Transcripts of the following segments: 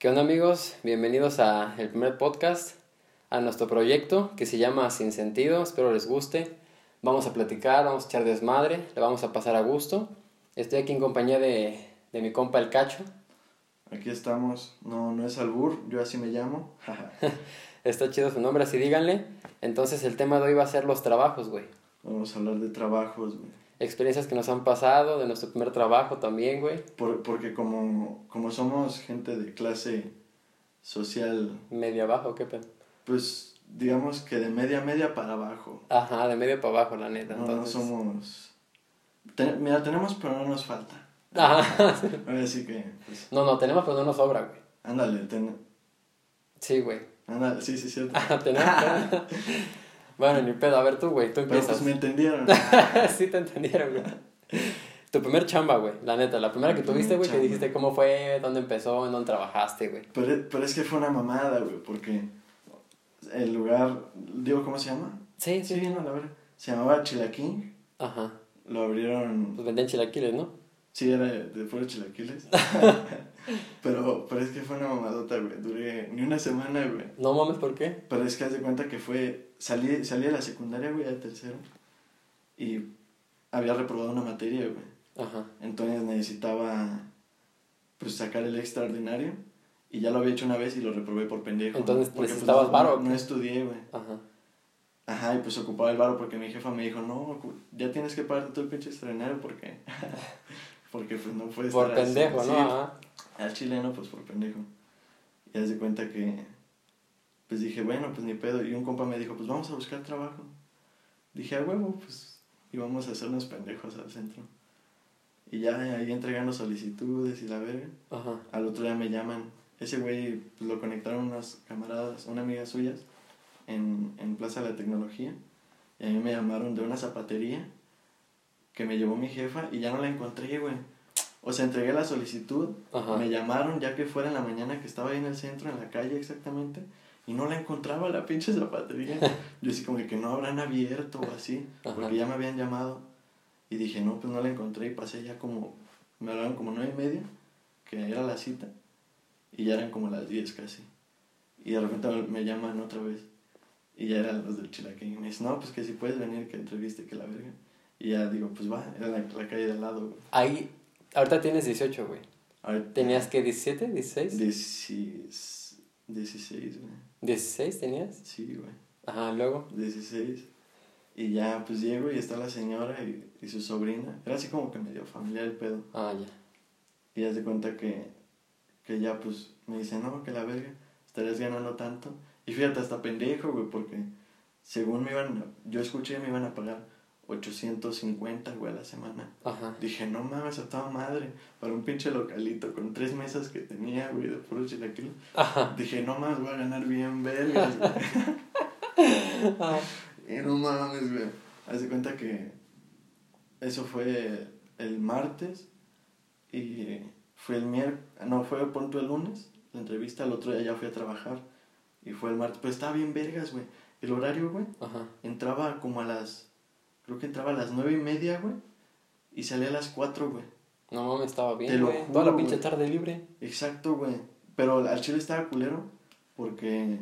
¿Qué onda amigos? Bienvenidos a el primer podcast, a nuestro proyecto que se llama Sin Sentido, espero les guste. Vamos a platicar, vamos a echar desmadre, le vamos a pasar a gusto. Estoy aquí en compañía de, de mi compa el Cacho. Aquí estamos, no, no es albur, yo así me llamo. Está chido su nombre, así díganle. Entonces el tema de hoy va a ser los trabajos, güey. Vamos a hablar de trabajos, güey. Experiencias que nos han pasado, de nuestro primer trabajo también, güey. Por, porque como, como somos gente de clase social, Media abajo, qué pedo. pues digamos que de media media para abajo. Ajá, de medio para abajo, la neta. No, entonces... no somos... Te- mira, tenemos pero no nos falta. Ajá. sí. Ahora sí que, pues, No, no, tenemos, pero no nos sobra, güey. ándale, ten- Sí, güey. ándale, sí, sí, cierto. Tenemos. bueno, ni pedo. A ver tú, güey, tú Pero empiezas. pues me entendieron. sí te entendieron, güey. Tu primer chamba, güey, la neta, la primera que tuviste, güey, que dijiste cómo fue, dónde empezó, en dónde trabajaste, güey. Pero, pero es que fue una mamada, güey, porque el lugar, digo, ¿cómo se llama? Sí, Sí, no, la verdad. Se llamaba Chilaquín. Ajá. Lo abrieron Pues vendían chilaquiles, ¿no? Sí, era de, de puros chilaquiles. pero, pero es que fue una mamadota, güey. Duré ni una semana, güey. No mames, ¿por qué? Pero es que haz de cuenta que fue. Salí, salí de la secundaria, güey, al tercero. Y había reprobado una materia, güey. Ajá. Entonces necesitaba. Pues sacar el extraordinario. Y ya lo había hecho una vez y lo reprobé por pendejo. Entonces, Porque, pues, ¿necesitabas no- varo No, qué? estudié, güey. Ajá. Ajá, y pues ocupaba el varo porque mi jefa me dijo, no, ya tienes que pagarte todo el pinche extraordinario porque. porque pues no puedes Por estar así. pendejo, ¿no? Sí, Ajá. al chileno, pues por pendejo. Y haz de cuenta que, pues dije, bueno, pues ni pedo. Y un compa me dijo, pues vamos a buscar trabajo. Dije, a huevo, pues íbamos a hacernos pendejos al centro. Y ya ahí entregando solicitudes y la verga. Ajá. Al otro día me llaman. Ese güey pues, lo conectaron unas camaradas, una amiga suyas, en, en Plaza de la Tecnología. Y a mí me llamaron de una zapatería que me llevó mi jefa y ya no la encontré, güey. O sea, entregué la solicitud, Ajá. me llamaron ya que fuera en la mañana que estaba ahí en el centro, en la calle exactamente, y no la encontraba la pinche zapatería. Yo así como que no habrán abierto o así, Ajá. porque ya me habían llamado. Y dije, no, pues no la encontré y pasé ya como, me hablaron como nueve y media, que era la cita, y ya eran como las diez casi. Y de repente me- llaman otra vez, y ya eran los del Chilaquín. Y me dicen, no, pues que si puedes venir, que entreviste, que la verga. Y ya digo, pues va, era la, la calle de al lado, güey. Ahí, ahorita tienes 18, güey. Ahorita- ¿Tenías que 17, 16? Diecis- 16, güey. 16 tenías. Sí, güey. Ajá, luego. 16. Y ya, pues llego y está la señora y, y su sobrina. Era así como que medio familiar el pedo. Ah, ya. Y ya se cuenta que, que ya, pues, me dice, no, que la verga, estarías ganando tanto. Y fíjate, hasta pendejo, güey, porque según me iban, yo escuché, me iban a pagar 850, güey, a la semana. Ajá. Dije, no mames, a toda madre, para un pinche localito con tres mesas que tenía, güey, de puro chilaquil. Ajá. Dije, no mames, voy a ganar bien vergas, güey. Y no mames, güey. Haz de cuenta que eso fue el martes y fue el miércoles, no, fue punto el lunes, la entrevista, el otro día ya fui a trabajar y fue el martes. Pues estaba bien vergas, güey. El horario, güey, Ajá. entraba como a las, creo que entraba a las nueve y media, güey, y salía a las cuatro, güey. No mames, estaba bien, güey. Toda la pinche tarde libre. Exacto, güey. Pero al chile estaba culero porque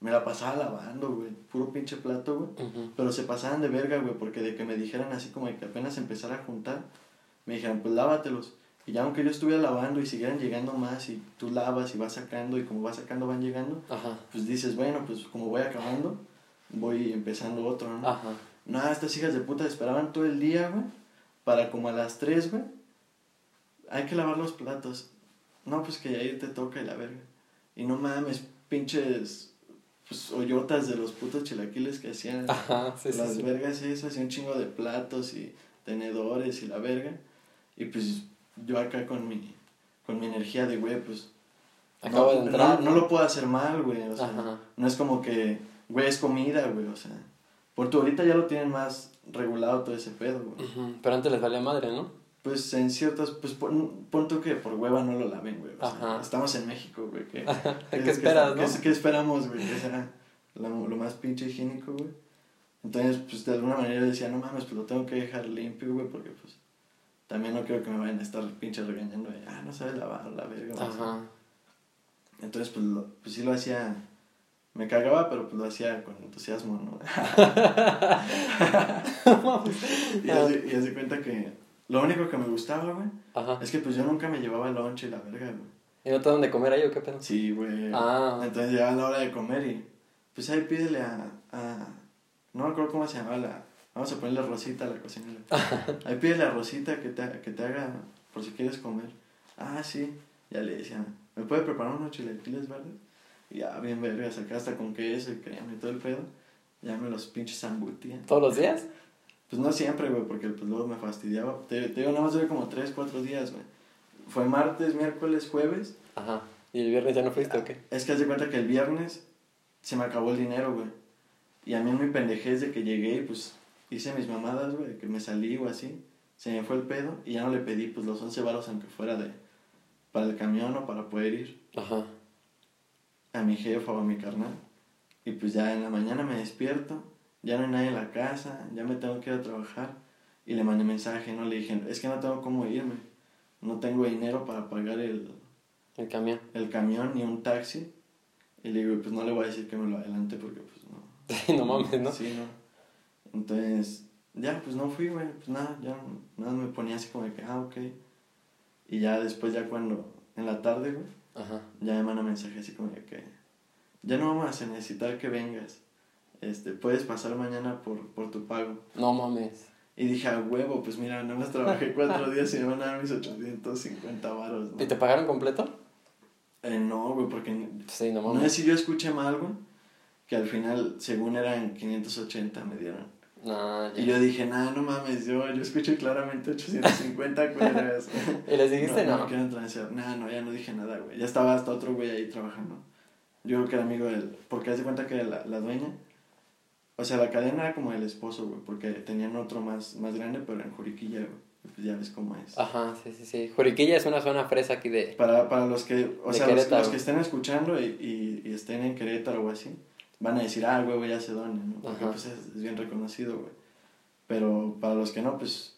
me la pasaba lavando, güey. Puro pinche plato, güey. Pero se pasaban de verga, güey, porque de que me dijeran así como de que apenas empezara a juntar, me dijeran, pues lávatelos. Y ya aunque yo estuviera lavando y siguieran llegando más y tú lavas y vas sacando y como vas sacando van llegando, Ajá. pues dices, bueno, pues como voy acabando, voy empezando otro, ¿no? Ajá. No, estas hijas de puta esperaban todo el día, güey, para como a las 3, güey, hay que lavar los platos. No, pues que ahí te toca y la verga. Y no mames, pinches, pues, hoyotas de los putos chilaquiles que hacían. Ajá, sí, sí, las sí. vergas y eso, hacía un chingo de platos y tenedores y la verga. Y pues yo acá con mi, con mi energía de güey, pues... Acabo no, de entrar. No, no lo puedo hacer mal, güey. O sea, Ajá. no es como que, güey, es comida, güey. O sea, por tu ahorita ya lo tienen más regulado todo ese pedo, güey. Pero antes les valía madre, ¿no? Pues en ciertas, pues pon, pon tú que por hueva no lo laven, güey. O sea, Ajá. estamos en México, güey. ¿Qué, ¿Qué esperas, no? qué- qué esperamos, güey? Que sea lo, lo más pinche higiénico, güey. Entonces, pues de alguna manera decía, no mames, pues lo tengo que dejar limpio, güey, porque pues también no quiero que me vayan a estar pinche regañando de, ah, no sabes lavar la verga. Ajá. Entonces, pues, lo, pues sí lo hacía, me cagaba, pero pues lo hacía con entusiasmo, ¿no? y, así, y así cuenta que lo único que me gustaba, güey, Ajá. es que pues yo nunca me llevaba el lonche y la verga, güey. ¿Y no te dan de comer ahí o qué pedo? Sí, güey. Ah. Entonces llegaba la hora de comer y pues ahí pídele a, a no me acuerdo cómo se llamaba la, vamos a ponerle Rosita a la cocinera. ahí pídele a Rosita que te, que te haga por si quieres comer. Ah, sí. Ya le decía, ¿me puede preparar unos chilaquiles verdes? Ya, bien vergas, acá hasta con queso y crema y todo el pedo. Ya me los pinches zambutía. ¿Todos los días? Pues no siempre, güey, porque pues luego me fastidiaba. Te, te digo, nada más duré como 3, 4 días, güey. Fue martes, miércoles, jueves. Ajá. ¿Y el viernes ya no fuiste o qué? Es que haz de cuenta que el viernes se me acabó el dinero, güey. Y a mí en mi pendejez de que llegué y pues hice mis mamadas, güey, que me salí o así. Se me fue el pedo y ya no le pedí pues los 11 baros aunque fuera de para el camión o para poder ir Ajá. A mi jefa o a mi carnal. Y pues ya en la mañana me despierto, ya no hay nadie en la casa, ya me tengo que ir a trabajar. Y le mandé mensaje, no le dije, es que no tengo cómo irme. No tengo dinero para pagar el, El camión. el camión ni un taxi. Y le digo, pues no le voy a decir que me lo adelante porque pues no. no mames, ¿no? Sí, no. Entonces, ya, pues no fui, güey. Pues nada, ya nada me ponía así como de que, ah, ok. Y ya después, ya cuando, en la tarde, güey, Ajá. ya me manda mensaje así como que, ya no vamos a necesitar que vengas. Este, puedes pasar mañana por, por tu pago. No mames. Y dije, a huevo, pues mira, nada más trabajé cuatro días y me van a dar mis 850 varos, ¿no? ¿Y te pagaron completo? Eh, no, güey, porque Sí, no No sé si yo escuché mal, güey, que al final, según eran 580, me dieron. Ya. Y yo dije, nah, no mames, yo, yo escuché claramente 850 cuadras. ¿Y les dijiste no? no? No, quiero transear. Nah, no, ya no dije nada, güey. Ya estaba hasta otro güey ahí trabajando. Yo creo que era amigo del... Porque hace cuenta que la, la dueña... O sea, la cadena era como el esposo, güey, porque tenían otro más, más grande, pero en Juriquilla, güey. Pues ya ves cómo es. Ajá, sí, sí, sí. Juriquilla es una zona fresa aquí de... Para, para los que, o sea, los, los que estén escuchando y, y, y estén en Querétaro o así, van a decir, ah, güey, güey, ya dónde, ¿no? Porque Ajá. pues es, es bien reconocido, güey. Pero para los que no, pues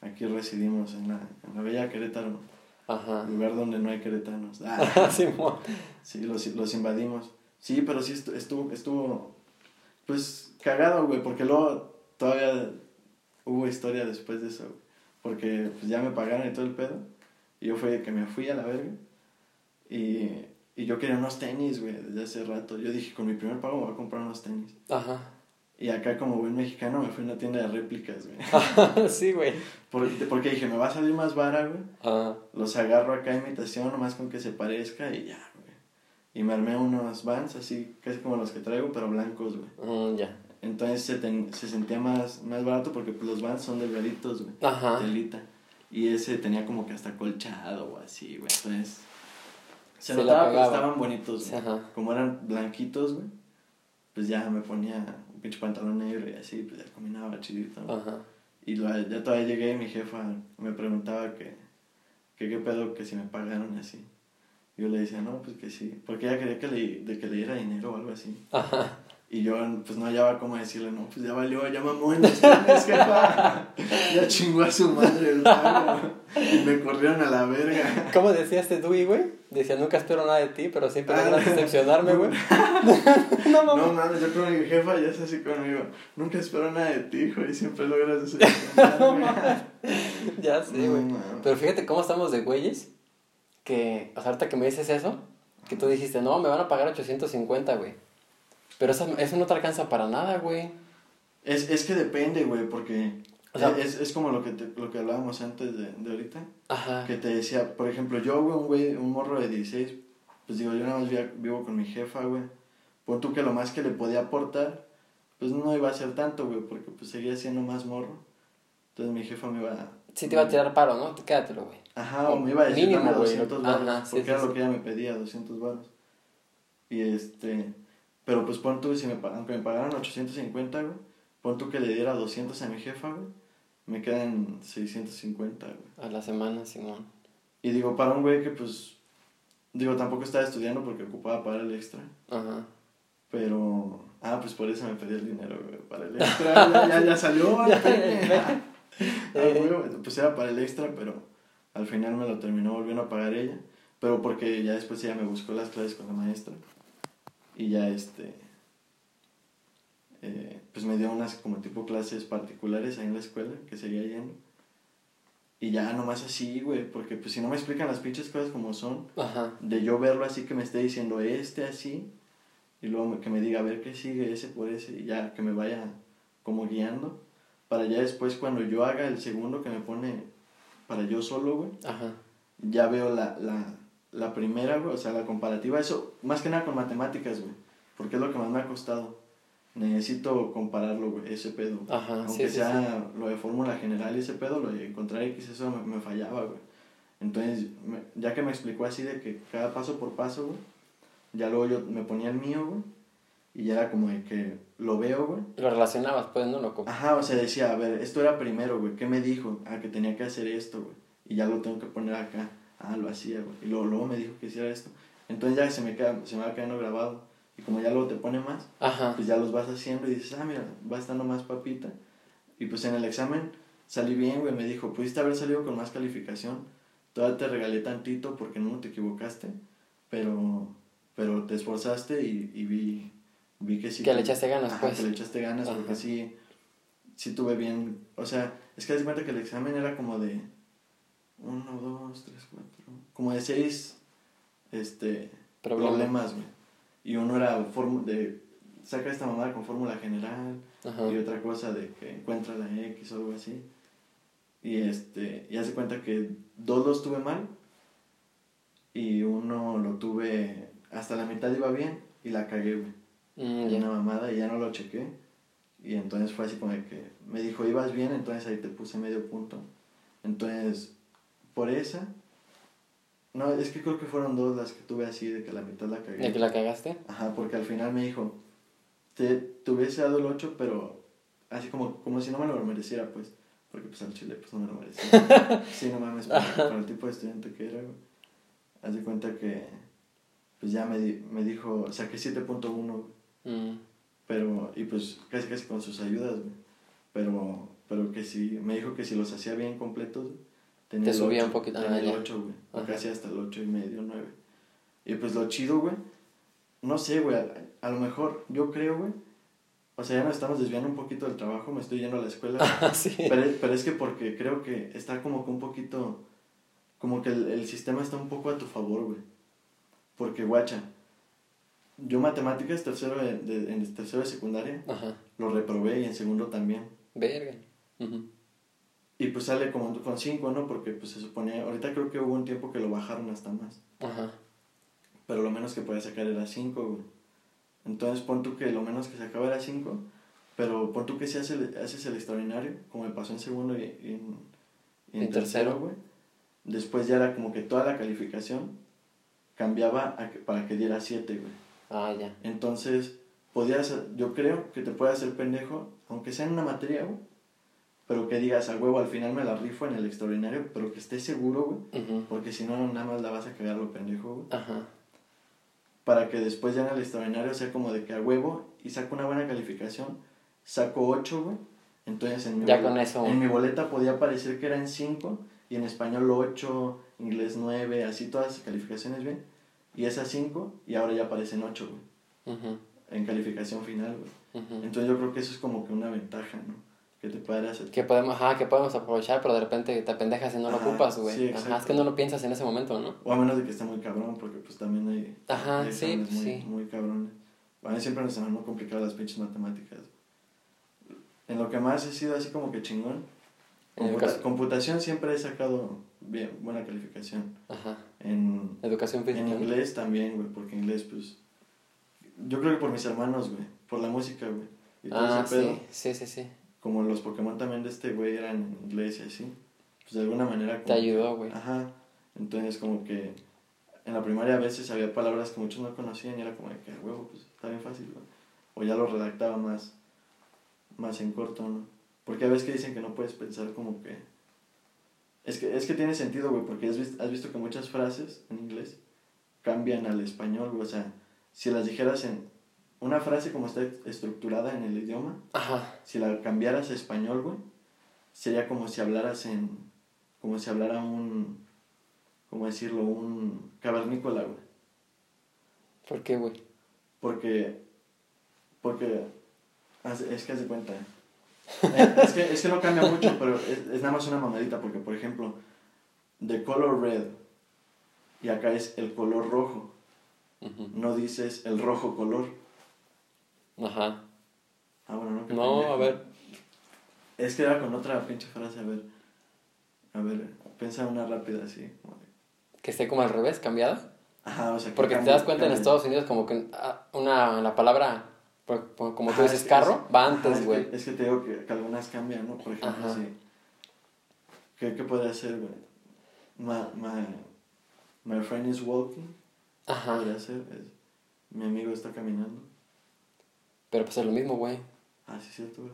aquí residimos en la, en la bella Querétaro, Ajá. lugar donde no hay queretanos. Ah, Simón. sí, los, los invadimos. Sí, pero sí estu- estuvo, estuvo, pues, cagado, güey, porque luego todavía hubo historia después de eso, güey. Porque pues ya me pagaron y todo el pedo. Y yo fue que me fui a la verga. Y, y yo quería unos tenis, güey, desde hace rato. Yo dije, con mi primer pago me voy a comprar unos tenis. Ajá. Y acá como buen mexicano me fui a una tienda de réplicas, güey. sí, güey. Por- Porque dije, me va a salir más vara, güey. Ah, Los agarro acá a imitación, nomás con que se parezca y ya, güey. Y me armé unos vans así, casi como los que traigo, pero blancos, güey. mm, ya. Entonces se, ten- se sentía más, más barato porque pues, los vans son delgaditos, güey. Ajá. Telita. Y ese tenía como que hasta colchado o así, güey. Entonces. Se notaba que estaban bonitos, güey. Ajá. Como eran blanquitos, güey. Pues ya me ponía un pinche pantalón negro y así, pues ya combinaba chidito. Ajá. Y lo- ya todavía llegué y mi jefa me preguntaba que, que qué pedo, que si me pagaron y así. Yo le decía, no, pues que sí. Porque ella quería que le, de que le diera dinero o algo así. Ajá. Y yo, pues no hallaba cómo decirle, no, pues ya valió, ya mamó en este mes, jefa. Ya chingó a su madre el. Y me corrieron a la verga. ¿Cómo decía este Dewey, güey? Decía, nunca espero nada de ti, pero siempre Ah, logras decepcionarme, güey. No no mames. mames, yo creo que mi jefa ya es así conmigo. Nunca espero nada de ti, hijo, y siempre logras decepcionarme. Ya sé, güey. mames. Pero fíjate cómo estamos de güeyes. Que, o sea, ahorita que me dices eso, que tú dijiste, no, me van a pagar 850, güey. Pero eso, eso no te alcanza para nada, güey. Es, es que depende, güey, porque O sea- es, es como lo que, te- lo que hablábamos antes de, de ahorita. Ajá. Que te decía, por ejemplo, yo, güey, un güey, un morro de 16, pues digo, yo nada más vi- vivo con mi jefa, güey. Pon tú que lo más que le podía aportar, pues no iba a ser tanto, güey, porque pues seguía siendo más morro. Entonces mi jefa me iba a... Sí te iba a tirar paro, ¿no? Quédatelo, güey. Ajá, o me iba a decir, Mínimo, dame güey. 200 Ajá, baros, sí, porque sí, era sí. lo que ella me pedía, 200 baros. Y este, pero pues pon tú, si me, aunque me pagaran 850, güey, pon tú que le diera 200 a mi jefa, güey, me quedan 650, güey. A la semana, Simón. Y digo, para un güey que pues, digo, tampoco estaba estudiando porque ocupaba pagar el extra, Ajá. pero, ah, pues por eso me pedí el dinero, güey, para el extra, ya, ya, ya salió, Ya, ya. Ah, güey, pues era para el extra, pero al final me lo terminó volviendo a pagar ella. Pero porque ya después ella me buscó las clases con la maestra. Y ya este. eh, pues me dio unas como tipo clases particulares ahí en la escuela que seguía yendo. Y ya nomás así, güey, porque pues si no me explican las pinches cosas como son, Ajá. de yo verlo así que me esté diciendo este así, y luego que me diga a ver qué sigue ese por ese, y ya que me vaya como guiando, para ya después cuando yo haga el segundo que me pone para yo solo, güey, Ajá. ya veo la, la, la primera, güey, o sea, la comparativa, eso, más que nada con matemáticas, güey, porque es lo que más me ha costado. Necesito compararlo, güey, ese pedo. Ajá, Aunque sí, sí, sea lo de fórmula general y ese pedo, lo de encontrar X, eso me, me fallaba, güey. Entonces, me- ya que me explicó así de que cada paso por paso, güey, ya luego yo me ponía el mío, güey, y ya era como de que lo veo, güey. Lo relacionabas, pues, ¿no? Lo Ajá, o sea, decía, a ver, esto era primero, güey, ¿qué me dijo? Ah, que tenía que hacer esto, güey, y ya lo tengo que poner acá. Ah, lo hacía, güey, y luego, luego me dijo que hiciera esto. Entonces ya se me, queda, se me va quedando grabado, y como ya luego te pone más, Ajá. pues ya los vas haciendo y dices, ah, mira, va estando más papita. Y pues en el examen salí bien, güey, me dijo, pudiste haber salido con más calificación, todavía te regalé tantito porque no te equivocaste, pero, pero te esforzaste y, y vi, vi que sí. Que le echaste ganas, Ajá, pues. que le echaste ganas porque Ajá. sí, sí tuve bien, o sea, es que de cuenta que el examen era como de uno, dos, tres, cuatro, como de seis, este, Problema. problemas, güey. Y uno era de saca esta mamada con fórmula general Ajá. y otra cosa de que encuentra la X o algo así. Y este, y hace cuenta que dos los tuve mal y uno lo tuve hasta la mitad iba bien y la cagué, güey. Mm, una mamada y ya no lo chequé. Y entonces fue así como de que me dijo, ibas bien, entonces ahí te puse medio punto. Entonces, por esa, no, es que creo que fueron dos las que tuve así, de que la mitad la cagué. ¿De que la cagaste? Ajá, porque al final me dijo, te, te hubiese dado el 8, pero así como, como si no me lo mereciera, pues. Porque pues al chile pues no me lo merecía. sí, no mames, para, el tipo de estudiante que era, güey. Haz de cuenta que, pues ya me, me dijo, saqué 7.1, güey. Mm. Pero, y pues casi casi con sus ayudas, güey. Pero, pero que si, me dijo que si los hacía bien completos, tenía Te subía 8, un poquito, Tenía ah, el ya. 8, güey. Casi hasta el 8 y medio, 9. Y pues lo chido, güey. No sé, güey. A, a lo mejor, yo creo, güey. O sea, ya nos estamos desviando un poquito del trabajo, me estoy yendo a la escuela. Ah, sí. pero, es- pero es que porque creo que está como que un poquito. Como que el, el sistema está un poco a tu favor, güey. Porque, guacha. Yo matemáticas tercero de, de- en tercero de secundaria Ajá. lo reprobé y en segundo también. Verga. Ujú. Y pues sale como con 5, ¿no? Porque pues se suponía, ahorita creo que hubo un tiempo que lo bajaron hasta más. Ajá. Pero lo menos que podía sacar era 5, güey. Entonces pon tú que lo menos que sacaba era 5, pero pon tú que si haces el, haces el extraordinario, como me pasó en segundo y, y en, y en En tercero. tercero, güey. Después ya era como que toda la calificación cambiaba a que- para que diera 7, güey. Ah, ya. Entonces, podías, yo creo que te puede hacer pendejo, aunque sea en una materia, güey. Pero que digas, a huevo, al final me la rifo en el extraordinario, pero que estés seguro, güey. Ujú. Porque si no, nada más la vas a cagar lo pendejo, güey. Ajá. Para que después ya en el extraordinario sea como de que a huevo y saco una buena calificación, saco 8, güey. Entonces en mi, Ya boleta, con eso. en mi boleta podía parecer que eran 5 y en español 8, inglés 9, así todas las calificaciones bien. Y esas 5 y ahora ya aparecen 8, güey. Ujú. En calificación final, güey. Ujú. Entonces yo creo que eso es como que una ventaja, ¿no? Que te hacer. Que podemos, ajá, que podemos aprovechar, pero de repente te pendejas y no lo Ajá, ocupas, güey. sí, ajá, es que no lo piensas en ese momento, ¿no? O a menos de que esté muy cabrón, porque pues también hay, Ajá, hay sí, muy, sí. muy cabrones. A mí siempre me han complicado las pinches matemáticas. En lo que más he sido así como que chingón. Computa- computación siempre he sacado bien, buena calificación. Ajá. En, Educación física. en inglés también, güey, porque inglés pues... Yo creo que por mis hermanos, güey, por la música, güey. Y todo Ah, ese pedo. sí, sí, sí, sí. Como los Pokémon también de este güey eran en inglés y así. Pues de alguna manera... Te como que- ayudó, güey. Ajá. Entonces como que en la primaria a veces había palabras que muchos no conocían y era como de que, "Ah, huevo, pues está bien fácil, ¿no?". O ya lo redactaba más, más en corto, ¿no? Porque a veces que dicen que no puedes pensar como que... Es que, es que tiene sentido, güey, porque has visto, has visto que muchas frases en inglés cambian al español, güey. O sea, si las dijeras en una frase como está estructurada en el idioma, Ajá. si la cambiaras a español, güey, sería como si hablaras en. como si hablara un. ¿cómo decirlo? Un cavernícola, güey. ¿Por qué, güey? Porque, porque, es que haz de cuenta. Eh, es, que, es que no cambia mucho, pero es, es nada más una mamadita, porque por ejemplo, the color red, y acá es el color rojo, no dices el rojo color. Ajá. Ah, bueno, no. qué No, a ver. Es que era con otra pinche frase, a ver. A ver, piensa una rápida así. Que esté como al revés, cambiada. Ajá, o sea, que Porque te das cuenta en. Estados Unidos como que ah, una, la palabra, como tú Ajá, dices, es que- carro, es- va antes, es güey. que- Es, que te digo que, que algunas cambian, ¿no? Por ejemplo, Ajá. sí. ¿Qué, ¿Qué podría ser, güey? My, my, my friend is walking. Ajá. Podría ser. es, mi amigo está caminando. Pero pues es lo mismo, güey. Ah, sí, cierto, güey.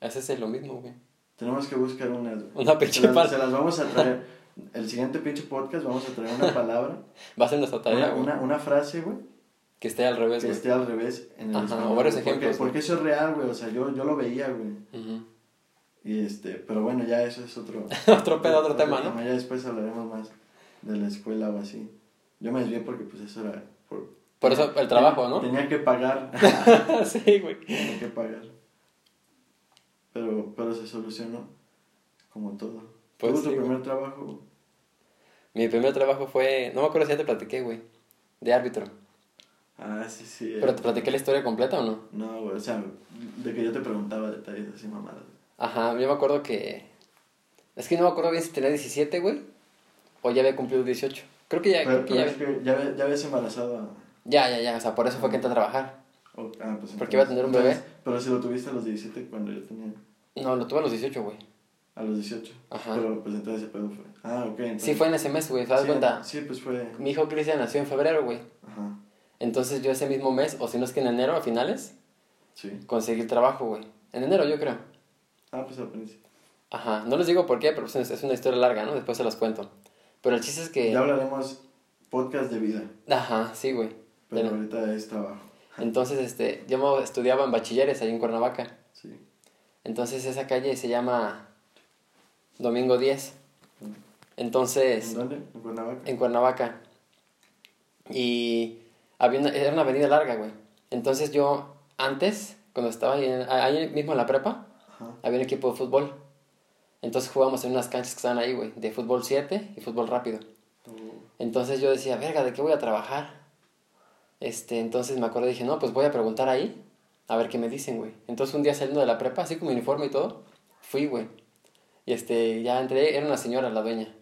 Ese es lo mismo, güey. Tenemos que buscar unas, güey. Una pinche se las, pal- se las vamos a traer. El siguiente pinche podcast vamos a traer una palabra, Va a ser nuestra tarea, una, güey. una, una frase, güey, Que esté al revés, que esté al revés en el Ajá, español, o varios porque- ejemplos, güey. Porque eso es real, güey. O sea, yo, yo lo veía, güey. Ujú. Y este, pero bueno, ya eso es otro... Otro pedo, otro tema, ¿no? Ya después hablaremos más de la escuela o así. Yo me desvié porque pues eso era... Por, Por eso el trabajo, ¿no? Tenía que pagar. sí, güey. tenía que pagar. Pero, pero se solucionó como todo. Pues ¿Tuvo tu güey. primer trabajo? Mi primer trabajo fue, no me acuerdo si ya te platiqué, güey, de árbitro. Ah, sí, sí. ¿Pero te platiqué la historia completa o no? No, güey, o sea, de que yo te preguntaba detalles así mamadas. Ajá, yo me acuerdo que... Es que no me acuerdo bien si tenía 17, güey, o ya había cumplido 18. Creo que ya, Pero, creo que pero ya... es que ya, ya habías embarazado a... Ya, ya, ya, o sea, por eso fue que entré a trabajar. o- ah, pues Porque iba a tener un entonces- bebé. Pero si lo tuviste a los 17 cuando yo tenía... No, lo tuve a los 18, güey. A los 18. Ajá. Pero pues entonces ese pedo fue. Ah, ok. Entonces, Sí, fue en ese mes, güey, ¿te das sí, cuenta? Sí, pues fue. Mi hijo Cristian nació en febrero, güey. Ajá. Entonces yo ese mismo mes, o si no es que en enero, a finales, Sí. conseguí el trabajo, güey. En enero, yo creo. Ah, pues al principio. Ajá, no les digo por qué, pero pues, es es una historia larga, ¿no? Después se las cuento. Pero el chiste es que... Ya hablaremos podcast de vida. Ajá, sí, güey. Pero ahorita es trabajo. Entonces, este, yo me estudiaba en bachilleres ahí en Cuernavaca. Sí. Entonces esa calle se llama Domingo 10. Entonces, ¿En dónde? ¿En Cuernavaca? en Cuernavaca. Y había una, era una avenida larga, güey. Entonces yo, antes, cuando estaba ahí, ahí mismo en la prepa, Ajá. había un equipo de fútbol. Entonces jugábamos en unas canchas que estaban ahí, güey, de fútbol 7 y fútbol rápido. Oh, Entonces yo decía, verga, ¿de qué voy a trabajar? Este, entonces me acordé y dije, no, pues voy a preguntar ahí, a ver qué me dicen, güey. Entonces un día saliendo de la prepa, así con mi uniforme y todo, fui, güey. Y este, ya entré, era una señora la dueña.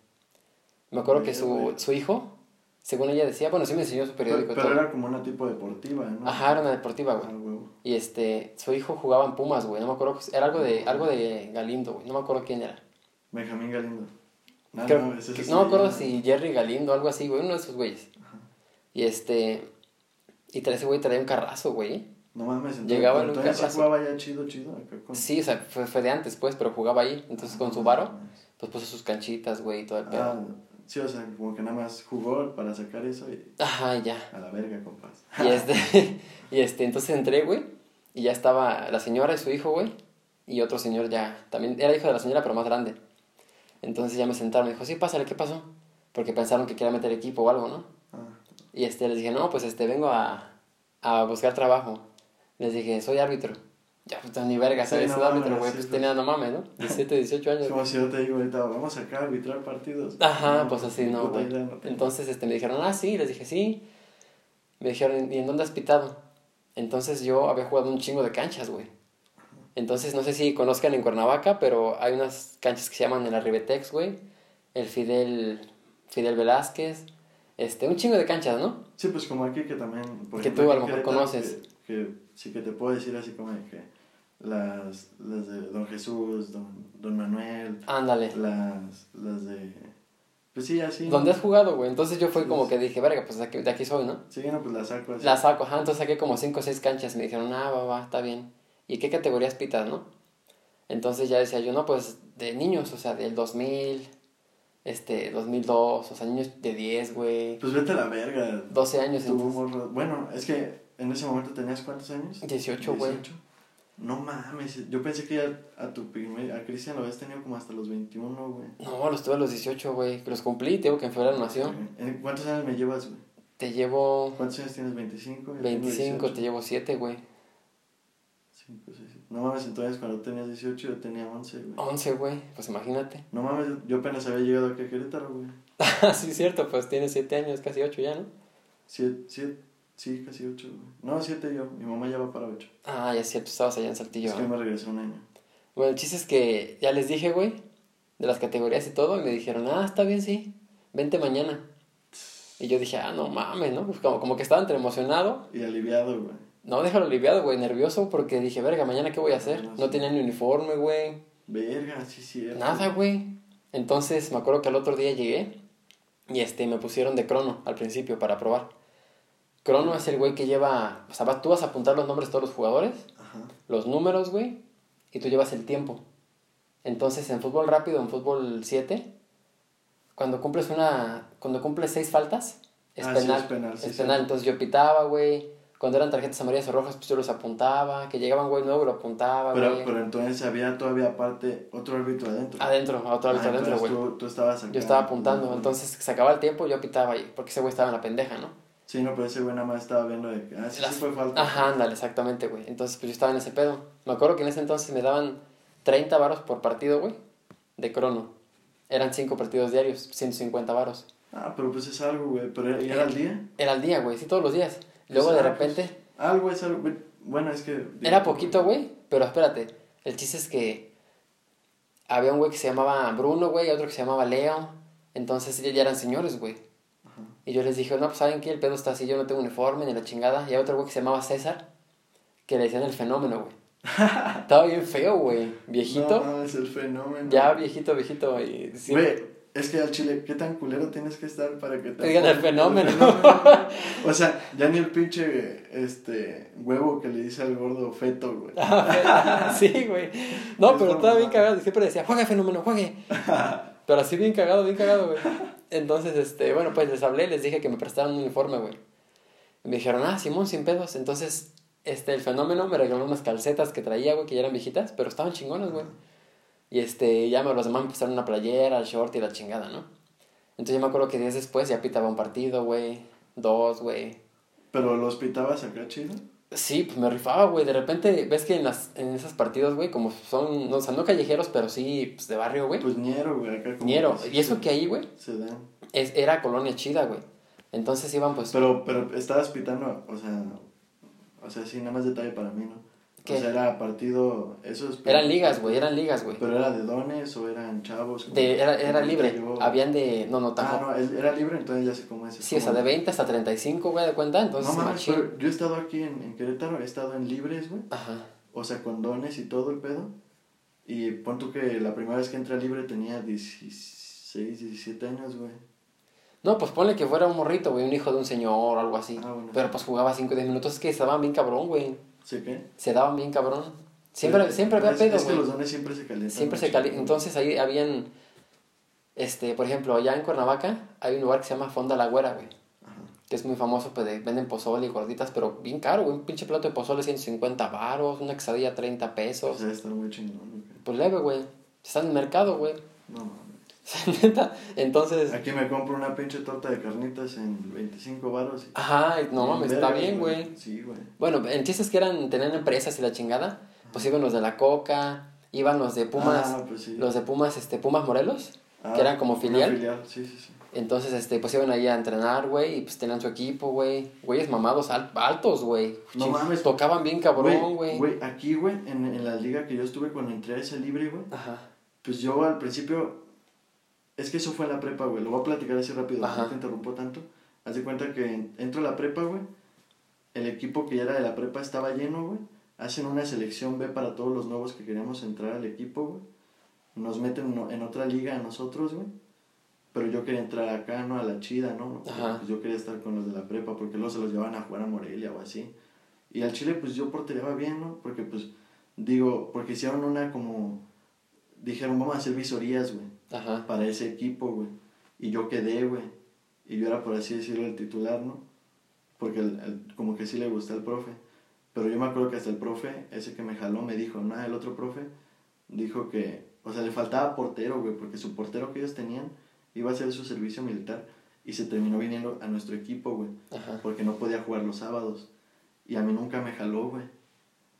Me acuerdo que su, su hijo, según ella decía, bueno, sí me enseñó su periódico pero todo. era como una tipo deportiva, ¿no? Ajá, era una deportiva, güey. Ah. Y este, su hijo jugaba en Pumas, güey. No me acuerdo, era algo de, algo de Galindo, güey. No me acuerdo quién era. Benjamín Galindo. Ah, Creo- no, que- no me acuerdo si Jerry Galindo algo así, güey, uno de esos güeyes. Y este, y tra- ese güey traía un carrazo, güey. No mames, entonces, Llegaba en un carrazo. jugaba ya chido, chido. Con... Sí, o sea, fue, fue de antes, pues, pero jugaba ahí. Entonces con su varo, pues puso sus canchitas, güey, y todo el pedo. Ah, sí, o sea, como que nada más jugó para sacar eso y Ajá, ya. a la verga, compas. Y este, y este, entonces entré, güey, y ya estaba la señora y su hijo, güey, y otro señor ya, también era hijo de la señora, pero más grande. Entonces ya me sentaron, me dijo, sí, pásale, ¿qué pasó? Porque pensaron que quería meter equipo o algo, ¿no? Y este, les dije, no, pues este, vengo a, a buscar trabajo. Les dije, soy árbitro. Ya, pues ni verga, Sí, ¿sabes? no Soy árbitro, güey, pues tenía, no mames, ¿no? 17, 18 años. como si yo te digo ahorita, vamos acá a arbitrar partidos. Ajá, No, pues así no, puta güey. no. Entonces este, me dijeron, ah, sí, les dije, sí. Me dijeron, ¿y en dónde has pitado? Entonces yo había jugado un chingo de canchas, güey. Entonces no sé si conozcan en Cuernavaca, pero hay unas canchas que se llaman el Arribetex, güey. El Fidel, Fidel Velázquez. Este, un chingo de canchas, ¿no? Sí, pues como aquí que también... Por Que ejemplo, tú a lo mejor conoces. Que, que sí que te puedo decir así como que las, las de Don Jesús, Don, Don Manuel, Ándale. las, las de... Pues sí, así. ¿Dónde has jugado, güey? Entonces yo fue Sí, como sí. que dije, verga, pues de aquí, de aquí soy, ¿no? Sí, no, pues las saco así. La saco, ajá, entonces saqué como 5 o 6 canchas. Me dijeron, ah, va, va, está bien. ¿Y qué categorías pitas, no? Entonces ya decía yo, no, pues de niños, o sea, del 2000, este, 2002, o sea, niños de 10, güey. Pues vete a la verga. 12 años, Tuvo entonces, Bueno, es que en ese momento tenías cuántos años? 18, güey. 18. No mames, yo pensé que ya a tu primer, a Cristian lo habías tenido como hasta los 21, güey. No, los tuve a los 18, güey. Los cumplí, te digo que en febrero nació. ¿En ¿Cuántos años me llevas, güey? Te llevo ¿Cuántos años tienes? ¿25? Yo tengo 25, 18. te llevo 7, güey. Cinco, seis, siete. No mames, entonces cuando tenías 18 yo tenía 11, güey. 11, güey. Pues imagínate. No mames, yo apenas había llegado aquí a Querétaro, güey. sí, cierto, pues tienes 7 años, casi 8 ya, ¿no? Siete, siete, sí, casi 8, güey. No, 7 yo, mi mamá ya va para 8. Ah, ya es cierto, estabas allá en Saltillo. Es que me regresé un año. Bueno, el chiste es que ya les dije, güey, de las categorías y todo, y me dijeron, ah, está bien, sí, vente mañana. Y yo dije, ah, no mames, ¿no? Pues como, como que estaba entre emocionado. Y aliviado, güey. No, déjalo aliviado, güey, nervioso, porque dije, verga, mañana qué voy a hacer. No, tenía ni uniforme, güey. Verga, sí, cierto. Nada, güey. Entonces me acuerdo que al otro día llegué y este me pusieron de crono al principio para probar. Crono es el güey que lleva, o sea, va- tú vas a apuntar los nombres de todos los jugadores, Ajá. los números, güey, y tú llevas el tiempo. Entonces en fútbol rápido, en fútbol 7, cuando cumples una, cuando cumples seis faltas, es Ah, sí, penal. es penal, sí, es sí. penal. Entonces yo pitaba, güey. Cuando eran tarjetas amarillas o rojas, pues yo los apuntaba. Que llegaban, güey, nuevo, lo apuntaba, Pero, güey. pero entonces había todavía aparte otro árbitro adentro. Adentro, otro Ah, árbitro adentro, güey. Tú, tú estabas acá. Yo estaba apuntando, entonces se acababa el tiempo, yo pitaba ahí, porque ese güey estaba en la pendeja, ¿no? Sí, no, pero ese güey nada más estaba viendo de que. Ah, sí, Las- sí fue falta. Ajá, ándale, exactamente, güey. Entonces, pues yo estaba en ese pedo. Me acuerdo que en ese entonces me daban 30 varos por partido, güey, de crono. Eran 5 partidos diarios, 150 varos. Ah, pero pues es algo, güey. Pero ¿y era al día? Era al día, güey, sí, todos los días. Luego de Ah, repente, pues, algo es algo. Bueno, es que. era poquito, güey, pero espérate. El chiste es que había un güey que se llamaba Bruno, güey, y otro que se llamaba Leo. Entonces ellos ya eran señores, güey. Y yo les dije, no, pues saben que el pedo está así, yo no tengo uniforme ni la chingada. Y hay otro güey que se llamaba César, que le decían el fenómeno, güey. Estaba bien feo, güey. Viejito. No, es el fenómeno. ya viejito, viejito. Güey, es que al chile, ¿qué tan culero tienes que estar para que te. Digan el fenómeno. O sea, ya ni el pinche este huevo que le dice al gordo feto, güey. sí, güey. No, Es pero estaba bien cagado. y Siempre decía, juegue fenómeno, juegue. Pero así bien cagado, bien cagado, güey. Entonces, este, bueno, pues les hablé, les dije que me prestaran un uniforme, güey. Y me dijeron, ah, Simón, sin pedos. Entonces, este, el fenómeno me regaló unas calcetas que traía, güey, que ya eran viejitas, pero estaban chingonas, güey. Y este, ya los demás me prestaron una playera, el short y la chingada, ¿no? Entonces yo me acuerdo que días después ya pitaba un partido, güey. Dos, güey. Pero los pitabas acá chido. Sí, pues me rifaba, güey. De repente, ves que en, las, en esos partidos, güey, como son, no, o sea, no callejeros, pero sí, pues de barrio, güey. Pues ñero, güey, acá como Ñero. que Y eso se- que ahí, güey, Se dan. es, era colonia chida, güey. Entonces iban, pues, Pero, pero estabas pitando, o sea, o sea, sí, nada más detalle para mí, ¿no? ¿Qué? O sea, era partido, esos... eran ligas, güey, eran ligas, güey. Pero era de dones o eran chavos. De, era, era libre. yo- Habían de, no, no, Ah, tampoco. no, es- era libre, entonces ya sé cómo es. sí, o sea, de 20 hasta 35, güey, de cuenta. Entonces, No mames, pero yo he estado aquí en, en Querétaro, he estado en libres, güey. Ajá. O sea, con dones y todo el pedo. Y pon tú que la primera vez que entré a libre tenía 16, 17 años, güey. No, pues ponle que fuera un morrito, güey, un hijo de un señor o algo así. Ah, bueno. Pero pues jugaba 5 o 10 minutos, es que se daban bien cabrón, güey. ¿Sí qué? Se daban bien cabrón. Siempre, siempre había es, pedo, Es que los dones siempre se calientan. Siempre se mucho, calienta. güey. Entonces ahí habían, este, por ejemplo, allá en Cuernavaca hay un lugar que se llama Fonda La Güera, güey. Que es muy famoso, pues de- venden pozole y gorditas, pero bien caro, güey. Un pinche plato de pozole 150 varos, una quesadilla 30 O pesos. sea, está muy chingón, güey. Pues leve, güey. Está en el mercado, güey. No mames. Neta. Entonces, Aquí me compro una pinche torta de carnitas en 25 baros. ajá, no mames, está bien, güey. Sí, güey. Bueno, en chistes que eran, tenían empresas y la chingada, pues iban los de la Coca, iban los de Pumas, Ah, pues sí. los de Pumas, este, Pumas Morelos, Ah, que eran como filial. filial, sí, sí, sí. Entonces, este, pues iban ahí a entrenar, güey, y pues tenían su equipo, güey. Güeyes mamados al- altos, güey. No mames. Tocaban bien cabrón, güey. Güey, aquí, güey, en, en la liga que yo estuve cuando entré a ese libre, güey, Ajá. pues yo al principio, es que eso fue en la prepa, güey, lo voy a platicar así rápido, Ajá. no te interrumpo tanto. Haz de cuenta que en- entro a la prepa, güey, el equipo que ya era de la prepa estaba lleno, güey, hacen una selección B para todos los nuevos que queríamos entrar al equipo, güey, nos meten en otra liga a nosotros, güey. Pero yo quería entrar acá, ¿no? A la chida, ¿no? Pues yo quería estar con los de la prepa porque luego se los llevaban a jugar a Morelia o así. Y al Chile, pues yo portereaba bien, ¿no? Porque, pues, digo, porque hicieron una como. Dijeron, vamos a hacer visorías, güey, Ajá. para ese equipo, güey. Y yo quedé, güey. Y yo era, por así decirlo, el titular, ¿no? Porque el- el- como que sí le gusta al profe. Pero yo me acuerdo que hasta el profe, ese que me jaló, me dijo, nada, el otro profe dijo que, o sea, le faltaba portero, güey, porque su portero que ellos tenían iba a hacer su servicio militar y se terminó viniendo a nuestro equipo, güey, porque no podía jugar los sábados. Y a mí nunca me jaló, güey.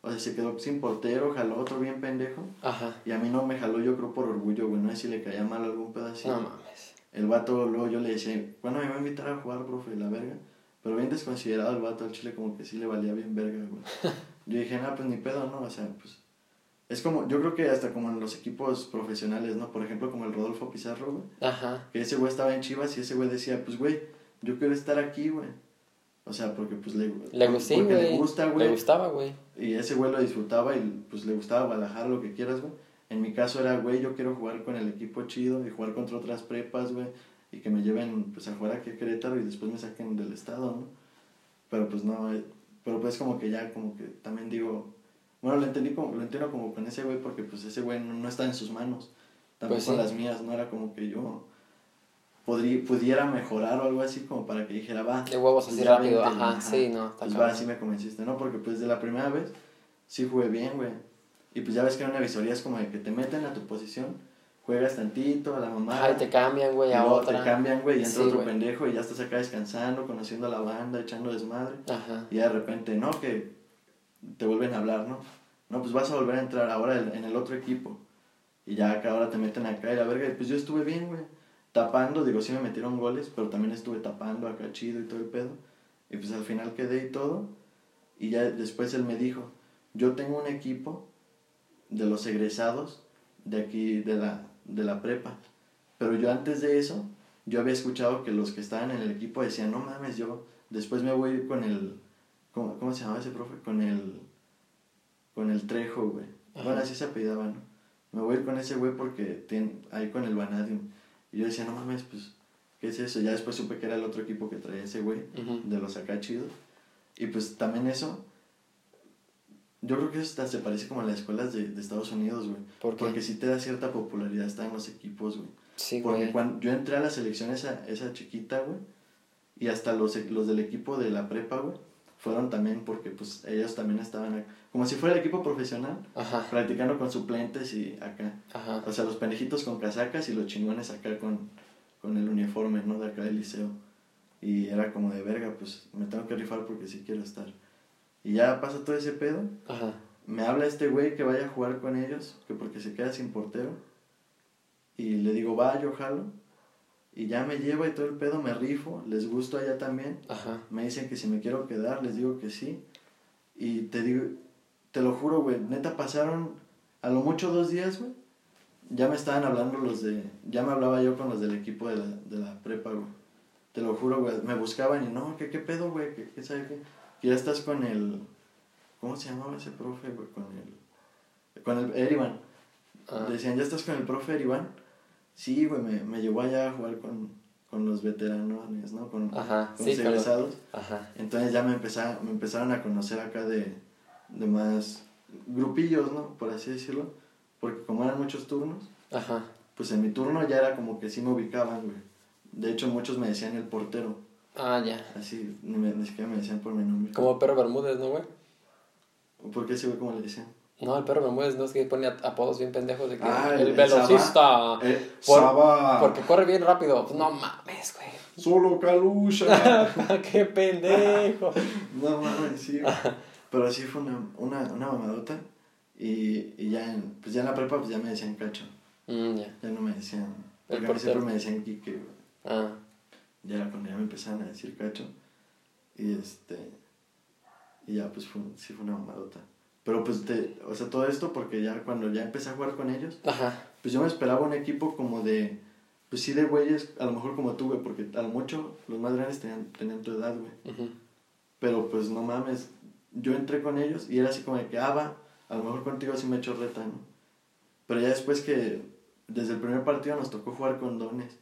O sea, se quedó sin portero, jaló otro bien pendejo. Ajá. Y a mí no me jaló, yo creo, por orgullo, güey. No sé si le caía mal algún pedacito. No mames. El vato, luego yo le decía, bueno, me va a invitar a jugar, profe, la verga. Pero bien desconsiderado el vato al chile, como que sí le valía bien verga, güey. yo dije, no, pues ni pedo, ¿no? O sea, pues. Es como, yo creo que hasta como en los equipos profesionales, ¿no? Por ejemplo, como el Rodolfo Pizarro, güey. Ajá. Que ese güey estaba en Chivas y ese güey decía, pues, güey, yo quiero estar aquí, güey. O sea, porque pues le, le, le gusta, güey. Le gustaba, güey. Y ese güey lo disfrutaba y pues le gustaba balajar lo que quieras, güey. En mi caso era, güey, yo quiero jugar con el equipo chido y jugar contra otras prepas, güey. Y que me lleven pues a jugar aquí a Querétaro y después me saquen del estado, ¿no? Pero pues no, eh, pero pues como que ya, como que también digo, bueno, lo entendí como, lo entiendo como con ese güey porque pues ese güey no, está en sus manos. Tampoco pues las mías, no era como que yo podría, pudiera mejorar o algo así como para que dijera, va. De huevos así pues rápido, ajá, sí, no, Pues va, así me convenciste, ¿no? Porque pues de la primera vez sí jugué bien, güey. Y pues ya ves que en una visoría es como de que te meten a tu posición, juegas tantito a la mamá. Ay, te cambian, güey, a otra. Te cambian, güey, y entra otro pendejo y ya estás acá descansando, conociendo a la banda, echando desmadre. Ajá. Y de repente, no, que te vuelven a hablar, ¿no? No, pues vas a volver a entrar ahora en el otro equipo. Y ya acá ahora te meten acá y la verga, y pues yo estuve bien, güey tapando, digo, sí me metieron goles, pero también estuve tapando acá chido y todo el pedo. Y pues al final quedé y todo. Y ya después él me dijo, yo tengo un equipo de los egresados de aquí, de la, de la prepa. Pero yo antes de eso, yo había escuchado que los que estaban en el equipo decían, no mames, yo después me voy con el, ¿cómo, cómo se llamaba ese profe? Con el, con el Trejo, güey. Bueno, así se apellidaba, ¿no? Me voy a ir con ese güey porque tiene, ahí con el Vanadium. Y yo decía, no mames, pues, ¿qué es eso? Ya después supe que era el otro equipo que traía ese güey, de los acá chidos. Y pues también eso, yo creo que eso se parece como a las escuelas de, de Estados Unidos, güey. ¿Por Porque sí te da cierta popularidad estar en los equipos, güey. Sí, Porque cuando yo entré a la selección esa, esa chiquita, güey, y hasta los, los del equipo de la prepa, güey, fueron también porque pues ellos también estaban como si fuera el equipo profesional, practicando con suplentes y acá. O sea, los pendejitos con casacas y los chingones acá con, con el uniforme, ¿no? De acá del liceo. Y era como de verga, pues me tengo que rifar porque sí quiero estar. Y ya pasa todo ese pedo. Me habla este güey que vaya a jugar con ellos, que porque se queda sin portero. Y le digo, va, yo jalo. Y ya me llevo y todo el pedo, me rifo, les gusto allá también. Ajá. Me dicen que si me quiero quedar, les digo que sí. Y te digo, te lo juro, güey, neta pasaron a lo mucho dos días, güey. Ya me estaban hablando los de, ya me hablaba yo con los del equipo de la, de la prepa, güey. Te lo juro, güey, me buscaban y no, ¿qué, qué pedo, güey? ¿Qué, qué sabe qué? Que ya estás con el, ¿cómo se llamaba ese profe, güey? Con el, con el Erivan. Ah. Decían, ¿ya estás con el profe Erivan? Sí, güey, me, me llevó allá a jugar con, con los veteranos, ¿no? Con, Ajá, con los egresados. Ajá. Entonces ya me, empezaron, me empezaron a conocer acá de, de más grupillos, ¿no? Por así decirlo. Porque como eran muchos turnos, Ajá. pues en mi turno ya era como que sí me ubicaban, güey. De hecho, muchos me decían el portero. Ah, ya. Así, ni, me, ni siquiera me decían por mi nombre. Como Perro Bermúdez, ¿no, güey? ¿Por qué ese güey como le decían? No, el perro Bermúdez no es que pone apodos bien pendejos de que ah, el, velocista. Eh, porque corre bien rápido. Pues no mames, güey. Solo calucha. Qué pendejo. no mames, sí. Pero sí fue una, una, una mamadota. Y, y ya, en, pues ya en la prepa pues ya me decían cacho. Mm, ya. Ya no me decían. Porque a mí siempre me decían Kike, güey. Ah. Ya era cuando ya me empezaron a decir cacho. Y este. Y ya pues fue, sí fue una mamadota. Pero pues, te, o sea, todo esto porque ya cuando ya empecé a jugar con ellos, pues yo me esperaba un equipo como de, pues sí de güeyes, a lo mejor como tú, güey, porque a lo mucho los más grandes tenían, tenían tu edad, güey. Pero pues no mames, yo entré con ellos y era así como de que, ah, va, a lo mejor contigo sí me echo reta, ¿no? Pero ya después que, desde el primer partido nos tocó jugar con dones.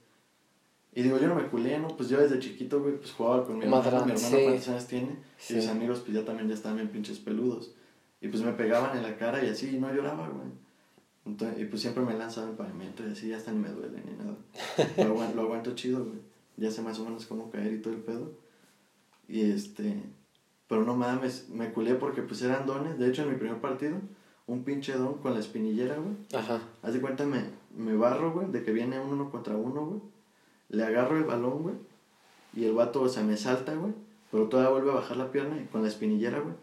Y digo, yo no me culé, ¿no? Pues yo desde chiquito, güey, pues jugaba con mi hermano. Mi hermano, ¿cuántos años tiene? Y mis amigos, pues ya también ya estaban bien pinches peludos. Y pues me pegaban en la cara y así, y no lloraba, güey. Entonces, y pues siempre me lanzaba el pavimento y así, hasta ni me duele ni nada. lo, aguanto, lo aguanto chido, güey. Ya sé más o menos cómo caer y todo el pedo. Y este. Pero no mames, me culé porque pues eran dones. De hecho, en mi primer partido, un pinche don con la espinillera, güey. Ajá. Haz de cuenta, me, me barro, güey, de que viene uno contra uno, güey. Le agarro el balón, güey. Y el vato, o sea, me salta, güey. Pero todavía vuelve a bajar la pierna y con la espinillera, güey.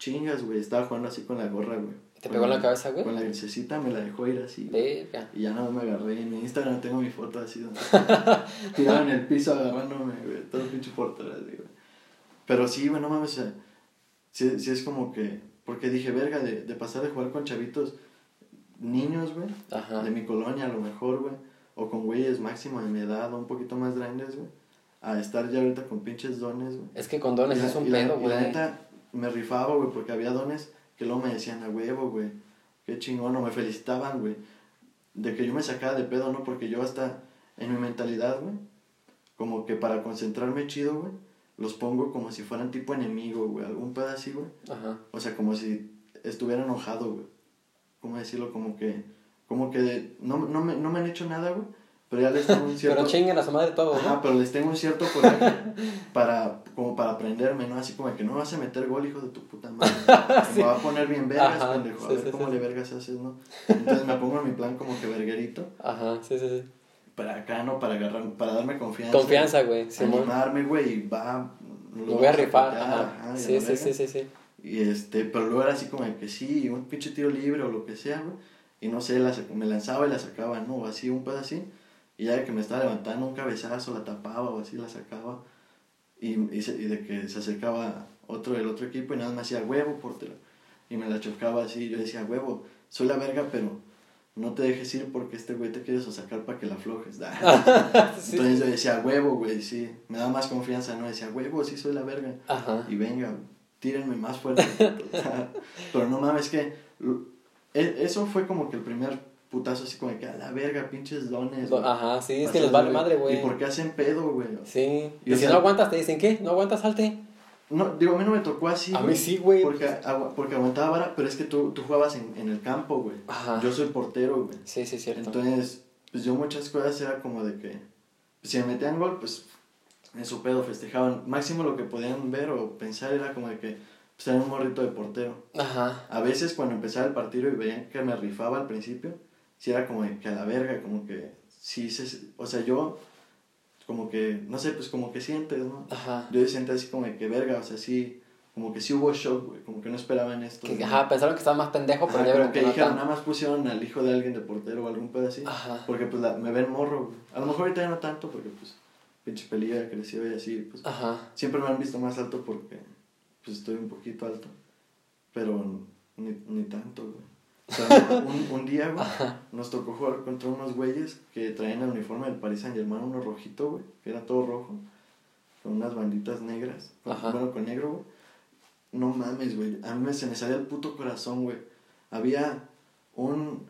Chingas, güey. Estaba jugando así con la gorra, güey. ¿Te pegó en la cabeza, güey? Con la grisecita me la dejó ir así. Verga. Y ya nada más me agarré. En mi Instagram tengo mi foto así donde tirado en el piso agarrándome, güey. Todo pinche portero así, güey. Pero sí, güey, no mames. O sea, sí, sí es como que. Porque dije, verga, de, de pasar de jugar con chavitos niños, güey. Ajá. De mi colonia a lo mejor, güey. O con güeyes máximo de mi edad o un poquito más grandes, güey. A estar ya ahorita con pinches dones, güey. Es que con dones la- es un pedo, güey. Me rifaba, güey, porque había dones que luego me decían a huevo, güey. Qué chingón, o me felicitaban, güey. De que yo me sacaba de pedo, ¿no? Porque yo hasta en mi mentalidad, güey, como que para concentrarme chido, güey, los pongo como si fueran tipo enemigo, güey. Algún pedo así, güey. Ajá. O sea, como si estuviera enojado, güey. ¿Cómo decirlo? Como que, como que no, no, me, no me han hecho nada, güey. Pero ya les tengo un cierto... Pero chinguen a su madre todo, Ajá, ¿no? pero les tengo un cierto coraje para, como para aprenderme, ¿no? Así como que no vas a meter gol, hijo de tu puta madre. Me va a poner bien vergas, Ajá, pendejo. A sí, ver sí, cómo le vergas haces, ¿no? Entonces me pongo en mi plan como que verguerito. Ajá, sí, sí, sí. Para acá, ¿no? Para agarrar, para darme confianza. Confianza, güey. Animarme, güey, y va... Me voy a rifar. Ajá. ajá, Sí, sí, sí, sí, sí. Y este, pero luego era así como que sí, un pinche tiro libre o lo que sea, güey. Y no sé, la, me lanzaba y la sacaba, ¿no? O así, un pedo así. Y ya de que me estaba levantando un cabezazo, la tapaba o así, la sacaba. Y, y, se- y de que se acercaba otro del otro equipo y nada más me hacía huevo, portero. Y me la chocaba así. Yo decía, huevo, soy la verga, pero no te dejes ir porque este güey te quiere sacar para que la aflojes. Sí. Entonces yo decía, huevo, güey, sí. Me da más confianza, ¿no? Decía, huevo, sí soy la verga Ajá. y venga, tírenme más fuerte. Pero no mames, que e- eso fue como que el primer putazo así como que a la verga, pinches dones. güey. Ajá, sí, es que les vale madre, güey. ¿Y por qué hacen pedo, güey? Sí. Y Y si sea- no aguantas, te dicen, ¿qué? ¿No aguantas, salte? No, digo, a mí no me tocó así. A mí sí, güey. Porque, agua- porque aguantaba vara, pero es que tú, tú jugabas en, en el campo, güey. Ajá. Yo soy portero, güey. Sí, sí, cierto. Entonces, pues yo muchas cosas era como de que, si me metían gol, pues en su pedo festejaban. Máximo lo que podían ver o pensar era como de que, pues era un morrito de portero. Ajá. A veces cuando empezaba el partido y veían que me rifaba al principio, sí era como de que a la verga, como que, sí, se, o sea, yo, como que, no sé, pues como que sientes, ¿no? Ajá. Yo siento así como de que verga, o sea, sí, como que sí hubo shock, güey, como que no esperaban esto. Que, ¿no? ajá, pensaron que estaba más pendejo, pero Ajá, como que que dijeron, nada más pusieron al hijo de alguien de portero o algún pedo así. Ajá. Porque pues la, me ven morro, güey. A lo mejor ahorita ya no tanto, porque pues pinche pelilla creció y así, pues Ajá. siempre me han visto más alto porque pues estoy un poquito alto. Pero ni, ni tanto, güey. O sea, un, un día, güey, nos tocó jugar contra unos güeyes que traían el uniforme del Paris Saint Germain, uno rojito, güey, que era todo rojo, con unas banditas negras, Ajá. bueno, con negro, güey. No mames, güey, a mí me, se me salía el puto corazón, güey. Había un,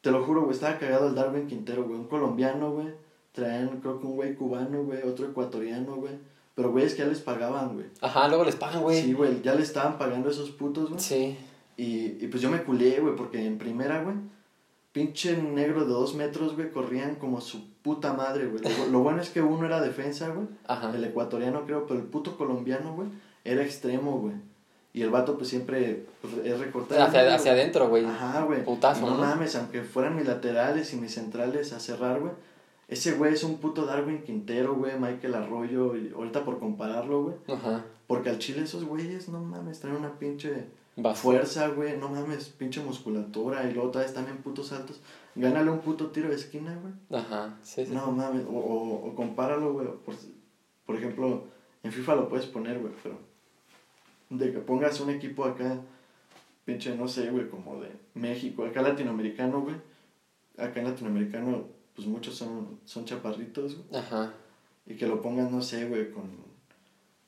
te lo juro, güey, estaba cagado el Darwin Quintero, güey, un colombiano, güey. Traían, creo que un güey cubano, güey, otro ecuatoriano, güey. Pero, güey, es que ya les pagaban, güey. Ajá, luego les pagan, güey. Sí, güey, ya le estaban pagando a esos putos, güey. Sí. Y, y pues yo me culé, güey, porque en primera, güey, pinche negro de dos metros, güey, corrían como su puta madre, güey. Lo, lo bueno es que uno era defensa, güey, Ajá. el ecuatoriano creo, pero el puto colombiano, güey, era extremo, güey. Y el vato, pues siempre pues, es recortado. Hacia, hacia adentro, güey. Ajá, güey. Putazo, no ¿no? mames, aunque fueran mis laterales y mis centrales a cerrar, güey. Ese güey es un puto Darwin Quintero, güey, Michael Arroyo, y ahorita por compararlo, güey. Ajá. Porque al chile esos güeyes, no mames, traen una pinche Fuerza, güey, no mames, pinche musculatura y luego otra vez también putos altos. Gánale un puto tiro de esquina, güey. Ajá. Sí, sí. No mames, o, o, o compáralo, güey. Por, por ejemplo, en FIFA lo puedes poner, güey, pero de que pongas un equipo acá, pinche, no sé, güey, como de México, acá latinoamericano, güey. Acá en latinoamericano, pues muchos son, son chaparritos, güey. Ajá. Y que lo pongas, no sé, güey, con,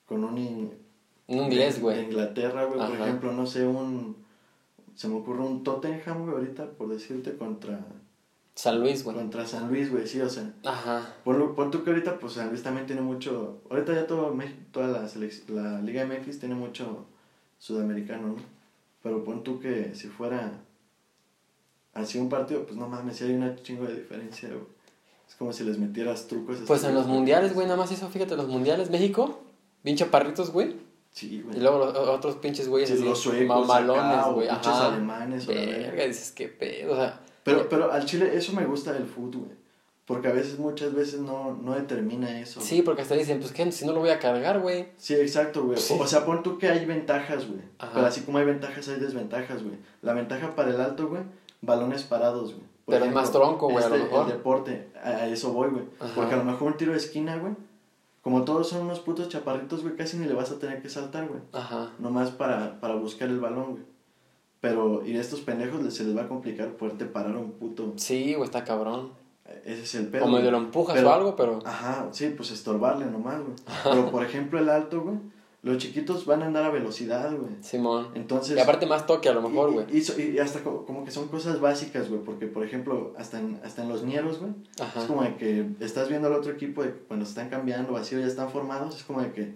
con un... Un inglés, de- De güey. Inglaterra, güey, por ejemplo, no sé, un... Se me ocurre un Tottenham, güey, ahorita, por decirte, contra, San Luis, güey. contra San Luis, güey, sí, o sea... Ajá. Pon, pon tú que ahorita, pues San Luis también tiene mucho. Ahorita ya todo México, toda la, la Liga MX tiene mucho sudamericano, ¿no? Pero pon tú que si fuera así un partido, pues no mames, sí hay una chingo de diferencia, güey. Es como si les metieras trucos. Pues en los mundiales, güey, nada más eso, fíjate, los mundiales, México, bien chaparritos, güey. Sí, güey. Y luego los otros pinches güeyes Sí, los suecos mamalones, güey. pinches Ajá. alemanes, Verga, dices, qué pedo, o sea. Pero, pero al chile eso me gusta del fútbol, güey. Porque a veces, muchas veces no, no determina eso. Sí, porque hasta dicen, pues que si no lo voy a cargar, güey. Sí, exacto, güey. Sí. O sea, pon tú que hay ventajas, güey. Ajá. Pero así como hay ventajas, hay desventajas, güey. La ventaja para el alto, güey, balones parados, güey. Por Pero es más tronco, güey, a lo este, mejor. El deporte, a, a eso voy, güey. Ajá. Porque a lo mejor un tiro de esquina, güey, como todos son unos putos chaparritos, güey, casi ni le vas a tener que saltar, güey. Ajá. Nomás para, para buscar el balón, güey. Pero, y a estos pendejos se les va a complicar poderte parar a un puto. Sí, güey, está cabrón. Ese es el pedo. o medio lo empujas Pero- o algo, pero. Ajá, sí, pues estorbarle nomás, güey. Pero, por ejemplo, el alto, güey, los chiquitos van a andar a velocidad, güey. Simón. Entonces... Y aparte más toque a lo mejor, güey. Y, y- y hasta co- como que son cosas básicas, güey, porque, por ejemplo, hasta en, hasta en los ñeros, güey, Ajá. es como de que estás viendo al otro equipo de cuando se están cambiando o así o ya están formados, es como de que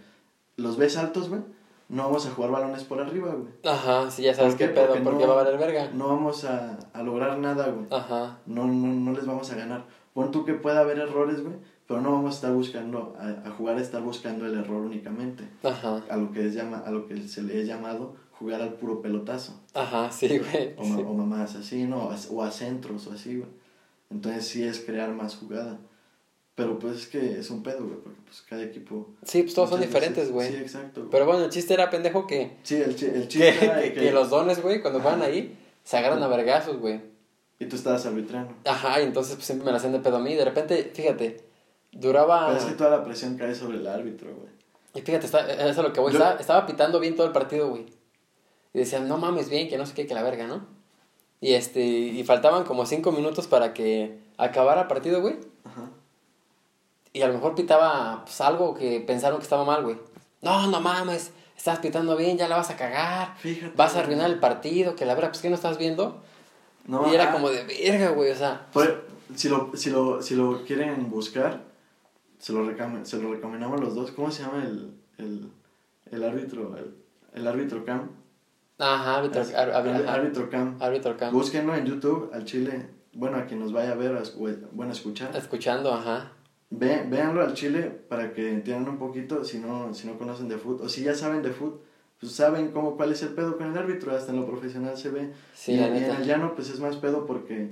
los ves altos, güey, no vamos a jugar balones por arriba, güey. Ajá, sí, ya sabes ¿Por qué qué? pedo, Porque porque no- va a valer verga. No vamos a, a lograr nada, güey. Ajá. No, no, no les vamos a ganar. Pon tú que pueda haber errores, güey, pero no vamos a estar buscando, a, a jugar a estar buscando el error únicamente. Ajá. A lo que, es llama, a lo que se le ha llamado jugar al puro pelotazo. Ajá, sí, güey. O, Sí. o mamás así, ¿no? O a, centros o así, güey. Entonces sí es crear más jugada. Pero pues es que es un pedo, güey, porque pues cada equipo... Sí, pues todos son diferentes, güey. Sí, exacto. güey. Pero bueno, el chiste era pendejo que, Sí, el, chi- el que, chiste era de que, que los dones, güey, cuando juegan ahí, se agarran a vergazos, güey. Y tú estabas arbitrando. Ajá, y entonces pues, siempre me la hacían de pedo a mí. De repente, fíjate, duraba... Pero es que toda la presión cae sobre el árbitro, güey. Y fíjate, está, eso es lo que voy. Yo- Estaba, estaba pitando bien todo el partido, güey. Y decían, no mames bien, que no sé qué, que la verga, ¿no? Y este, y faltaban como cinco minutos para que acabara el partido, güey. Ajá. Y a lo mejor pitaba pues, algo que pensaron que estaba mal, güey. No, no mames, estás pitando bien, ya la vas a cagar. Fíjate. Vas a arruinar el partido, que la verdad, pues que no estás viendo. No, y era ah, como de verga, güey, o sea. por- si, lo, si, lo, si lo quieren buscar, se lo, recam- se lo recomendamos los dos. ¿Cómo se llama el, el, el árbitro? El, el árbitro cam. Ajá, árbitro, Es- ar- ar- el ajá, árbitro cam. árbitro camp. Búsquenlo en YouTube, al chile. Bueno, a quien nos vaya a ver, a bueno, a escuchar. Escuchando, ajá. Ve, véanlo al chile para que entiendan un poquito si no, si no conocen de fútbol. O si ya saben de fútbol, pues saben cómo, cuál es el pedo con el árbitro. Hasta en lo profesional se ve. Sí, y, en el llano, pues es más pedo porque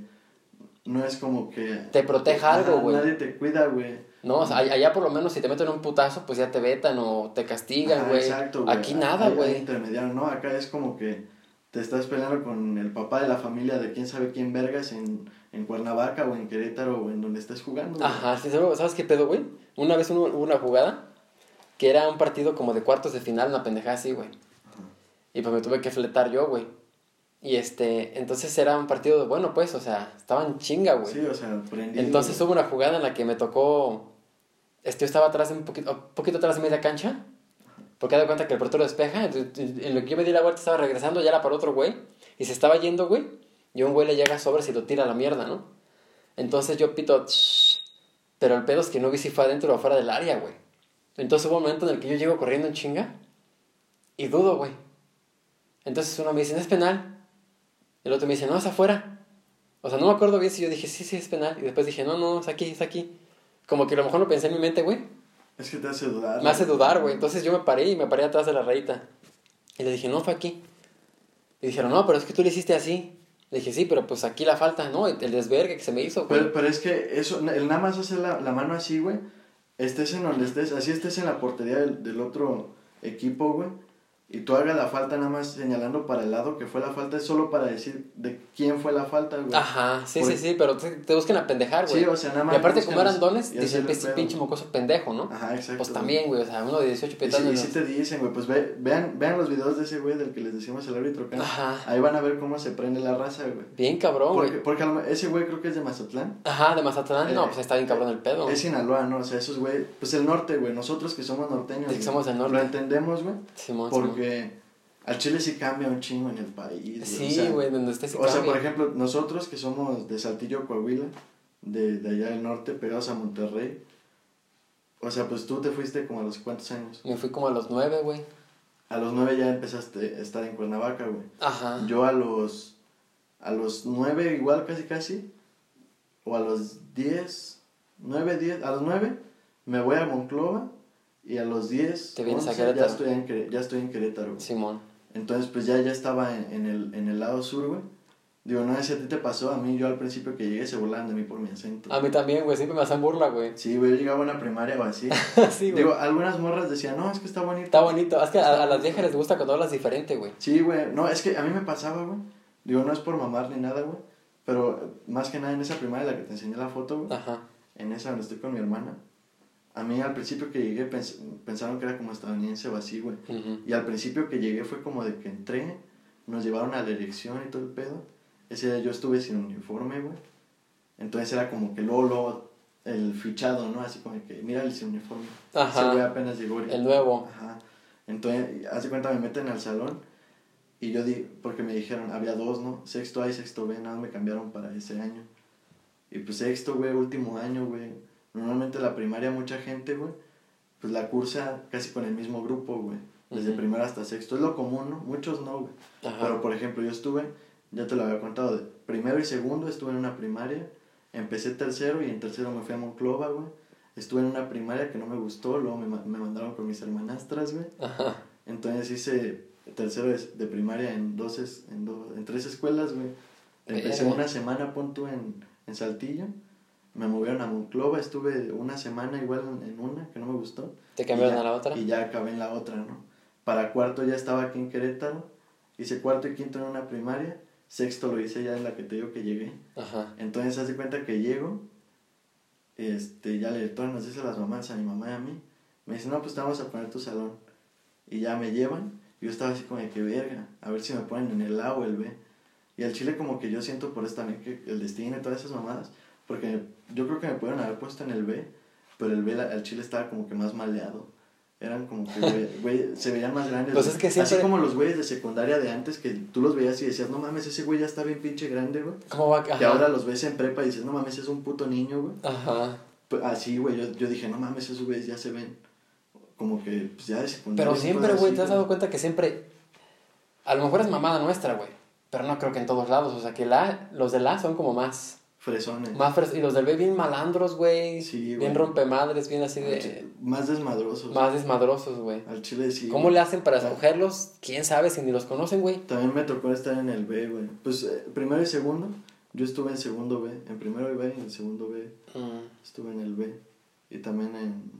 no es como que. Te proteja algo, güey. Nadie te cuida, güey. No, o sea, all- allá por lo menos si te meten un putazo, pues ya te vetan o te castigan, güey. exacto, güey. Aquí nada, güey. intermediario, ¿no? Acá es como que te estás peleando con el papá de la familia de quién sabe quién vergas en, en Cuernavaca o en Querétaro o en donde estés jugando. güey. Ajá, sí, ¿sabes qué pedo, güey? Una vez hubo una jugada que era un partido como de cuartos de final, una pendejada así, güey. Y pues me tuve que fletar yo, güey. Y este, entonces era un partido de bueno, pues, o sea, estaban chinga, güey. Sí, o sea, prendido. Entonces hubo una jugada en la que me tocó. Este, yo estaba atrás, de un poquito, un poquito atrás de media cancha. Porque da cuenta que el portero despeja. en lo que yo me di la vuelta, estaba regresando, ya era para otro güey. Y se estaba yendo, güey. Y un güey le llega sobre y lo tira a la mierda, ¿no? Entonces yo pito. "Shh". Pero el pedo es que no vi si fue adentro o afuera del área, güey. Entonces hubo un momento en el que yo llego corriendo en chinga. Y dudo, güey. Entonces uno me dice, no es penal. El otro me dice, no, es afuera. O sea, no me acuerdo bien si yo dije, sí, sí, es penal. Y después dije, no, no, es aquí, es aquí. Como que a lo mejor lo pensé en mi mente, güey. Es que te hace dudar. Me hace dudar, güey. Entonces yo me paré y me paré atrás de la rayita. Y le dije, no, fue aquí. Y dijeron, no, pero es que tú le hiciste así. Le dije, sí, pero pues aquí la falta, ¿no? El desvergue que se me hizo, güey. Pero, pero es que eso, el nada más hacer la, la mano así, güey. Estés en donde estés, así estés en la portería del, del otro equipo, güey. Y tú hagas la falta nada más señalando para el lado que fue la falta, es solo para decir de quién fue la falta, güey. Ajá, sí, Porque- sí, sí, pero te, te buscan a pendejar, güey. Sí, o sea, nada más Y aparte, como eran dones, y dicen, hacerle este pinche mocoso pendejo, ¿no? Ajá, exacto. Pues también, güey, o sea, uno de 18 Y sí, petando. y te dicen, güey, pues ve, vean, vean los videos de ese güey del que les decimos el árbitro. acá. Ajá. Ahí van a ver cómo se prende la raza, güey. Bien cabrón, Porque, güey. porque lo- ese güey creo que es de Mazatlán. Ajá, de Mazatlán. Eh, no, pues está bien cabrón el pedo. Es Sinaloa, ¿no? O sea, esos güey, pues el norte, güey. Nosotros que somos norteños. Sí, que güey, somos del norte. Lo entendemos, güey. Simón. Porque al Chile sí cambia un chingo en el país. güey, o Sí, sea, güey, donde estés O sea, por ejemplo, nosotros que somos de Saltillo, Coahuila, de, de allá del norte, pegados a Monterrey. O sea, pues tú te fuiste como a los cuántos años. Me fui como a los nueve, güey. A los nueve ya empezaste a estar en Cuernavaca, güey. Ajá. Yo a los a los nueve igual casi casi o a los diez nueve diez a los nueve me voy a Monclova y a los 10, Te vienes a 11, ya Querétaro. estoy en, ya estoy en Querétaro. güey. Simón. Entonces, pues ya, ya estaba en, en el, en el lado sur, güey. Digo, no sé si a ti te pasó, a mí yo al principio que llegué se burlaban de mí por mi acento. A mí también, güey, siempre me hacen burla, güey. Sí, güey, yo llegaba a una primaria o así. sí, güey. Digo, algunas morras decían, no, es que está bonito. Está bonito. Es que a, a las viejas les gusta cuando hablas diferente, güey. Sí, güey, no, es que a mí me pasaba, güey. Digo, no es por mamar ni nada, güey. Pero más que nada en esa primaria, la que te enseñé la foto, güey. Ajá. En esa donde estoy con mi hermana. A mí al principio que llegué pens- pensaron que era como estadounidense o así, güey. Ujú. Y al principio que llegué fue como de que entré, nos llevaron a la elección y todo el pedo. Ese día yo estuve sin uniforme, güey. Entonces era como que luego, luego el fichado, ¿no? Así como que, mira el sin uniforme. Ajá. Ese güey apenas llegó. El nuevo. Ajá. Entonces, hace cuenta, me meten al salón y yo di, porque me dijeron, había dos, ¿no? Sexto A y sexto B, nada me cambiaron para ese año. Y pues sexto, güey, último año, güey. Normalmente la primaria, mucha gente, güey, pues la cursa casi con el mismo grupo, güey. Desde Ujú. primero hasta sexto. Es lo común, ¿no? Muchos no, güey. Pero, por ejemplo, yo estuve, ya te lo había contado, de primero y segundo estuve en una primaria. Empecé tercero y en tercero me fui a Monclova, güey. Estuve en una primaria que no me gustó, luego me, me mandaron con mis hermanastras, güey. Ajá. Entonces hice tercero de, de primaria en dos, en, dos, en tres escuelas, güey. Empecé Verga. una semana, pon tú, en, en Saltillo. Me movieron a Monclova, estuve una semana igual en, una, que no me gustó. ¿Te cambiaron ya- a la otra? Y ya acabé en la otra, ¿no? Para cuarto ya estaba aquí en Querétaro. Hice cuarto y quinto en una primaria. Sexto lo hice ya en la que te digo que llegué. Ajá. Entonces, haz de cuenta que llego. Este, ya la directora nos dice a las mamás, a mi mamá y a mí. Me dice, no, pues te vamos a poner tu salón. Y ya me llevan. Yo estaba así como de que verga. A ver si me ponen en el A o el B. Y al chile, como que yo siento por también que el destino y todas esas mamadas. Porque yo creo que me pudieron haber puesto en el B. Pero el B, la- al chile estaba como que más maleado. Eran como que, güey, güey, se veían más grandes. Pues es que siempre- Así como los güeyes de secundaria de antes, que tú los veías y decías, no mames, ese güey ya está bien pinche grande, güey. ¿Cómo va? Ajá. Que ahora los ves en prepa y dices, no mames, es un puto niño, güey. Ajá. Pues así, güey, yo, yo dije, no mames, esos güeyes ya se ven como que, pues ya de secundaria. Pero y siempre, güey, te has dado cuenta que siempre. A lo mejor es mamada nuestra, güey. Pero no creo que en todos lados. O sea, que la, los del A son como más. Fresones. más fres- y los del B bien malandros, güey. Sí, bien rompemadres, bien así de. Más desmadrosos. Más desmadrosos, güey. Al chile sí. ¿Cómo le hacen para Ah. escogerlos? ¿Quién sabe si ni los conocen, güey? También me tocó estar en el B, güey. Pues eh, primero y segundo, yo estuve en segundo B. En primero B y en segundo B Mm. estuve en el B. Y también en...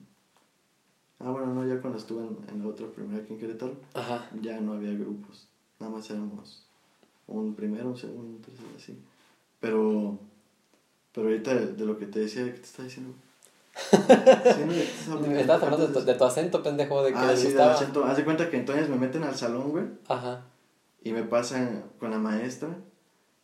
Ah, bueno, no, ya cuando estuve en, en la otra primera aquí en Querétaro, Ajá. ya no había grupos. Nada más éramos un primero, un segundo, un tercero, así. Pero... Pero ahorita de, de lo que te decía, ¿qué te está diciendo? Sí, no. Me estabas hablando de tu, de tu acento, pendejo, de que Ah, sí, del gustaba. acento. Haz de cuenta que entonces me meten al salón, güey. Ajá. y me pasan con la maestra,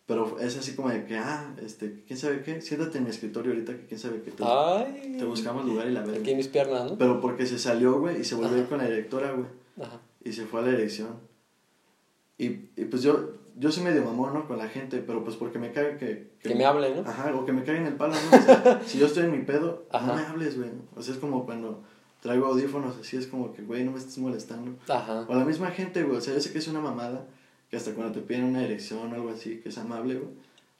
pero es así como de que, ah, este, quién sabe qué, siéntate en mi escritorio ahorita que quién sabe qué, te, Ay. te buscamos lugar y la verga. Aquí en mis piernas, ¿no? Pero porque se salió, güey, y se volvió a ir Ajá. con la directora, güey, Ajá. y se fue a la dirección. Y, y pues yo, yo soy medio mamón, ¿no? Con la gente, pero pues porque me caga que... Que me hablen, ¿no? Ajá, o que me caguen el palo, ¿no? O sea, si yo estoy en mi pedo, Ajá. no me hables, güey. O sea, es como cuando traigo audífonos, así es como que, güey, no me estés molestando. Ajá. O la misma gente, güey. O sea, yo sé que es una mamada. Que hasta cuando te piden una dirección o algo así, que es amable, güey.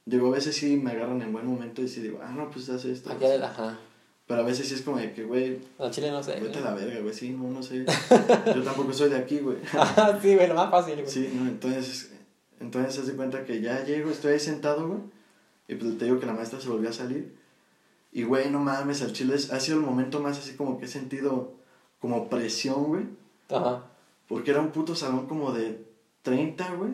Digo, a veces sí me agarran en buen momento y sí digo, ah, no, pues haz esto. Aquí, ajá. Pero a veces sí es como de que, güey, No, Chile no sé. vete a la verga, güey. Sí, no, no sé. Yo tampoco soy de aquí, güey. Ajá, sí, güey, lo más fácil, güey. Sí, no, entonces, entonces se hace cuenta que ya llego, estoy ahí sentado, güey. Y pues te digo que la maestra se volvió a salir. Y, güey, no mames, al chile ha sido el momento más así como que he sentido como presión, güey. Ajá. Porque era un puto salón como de 30, güey.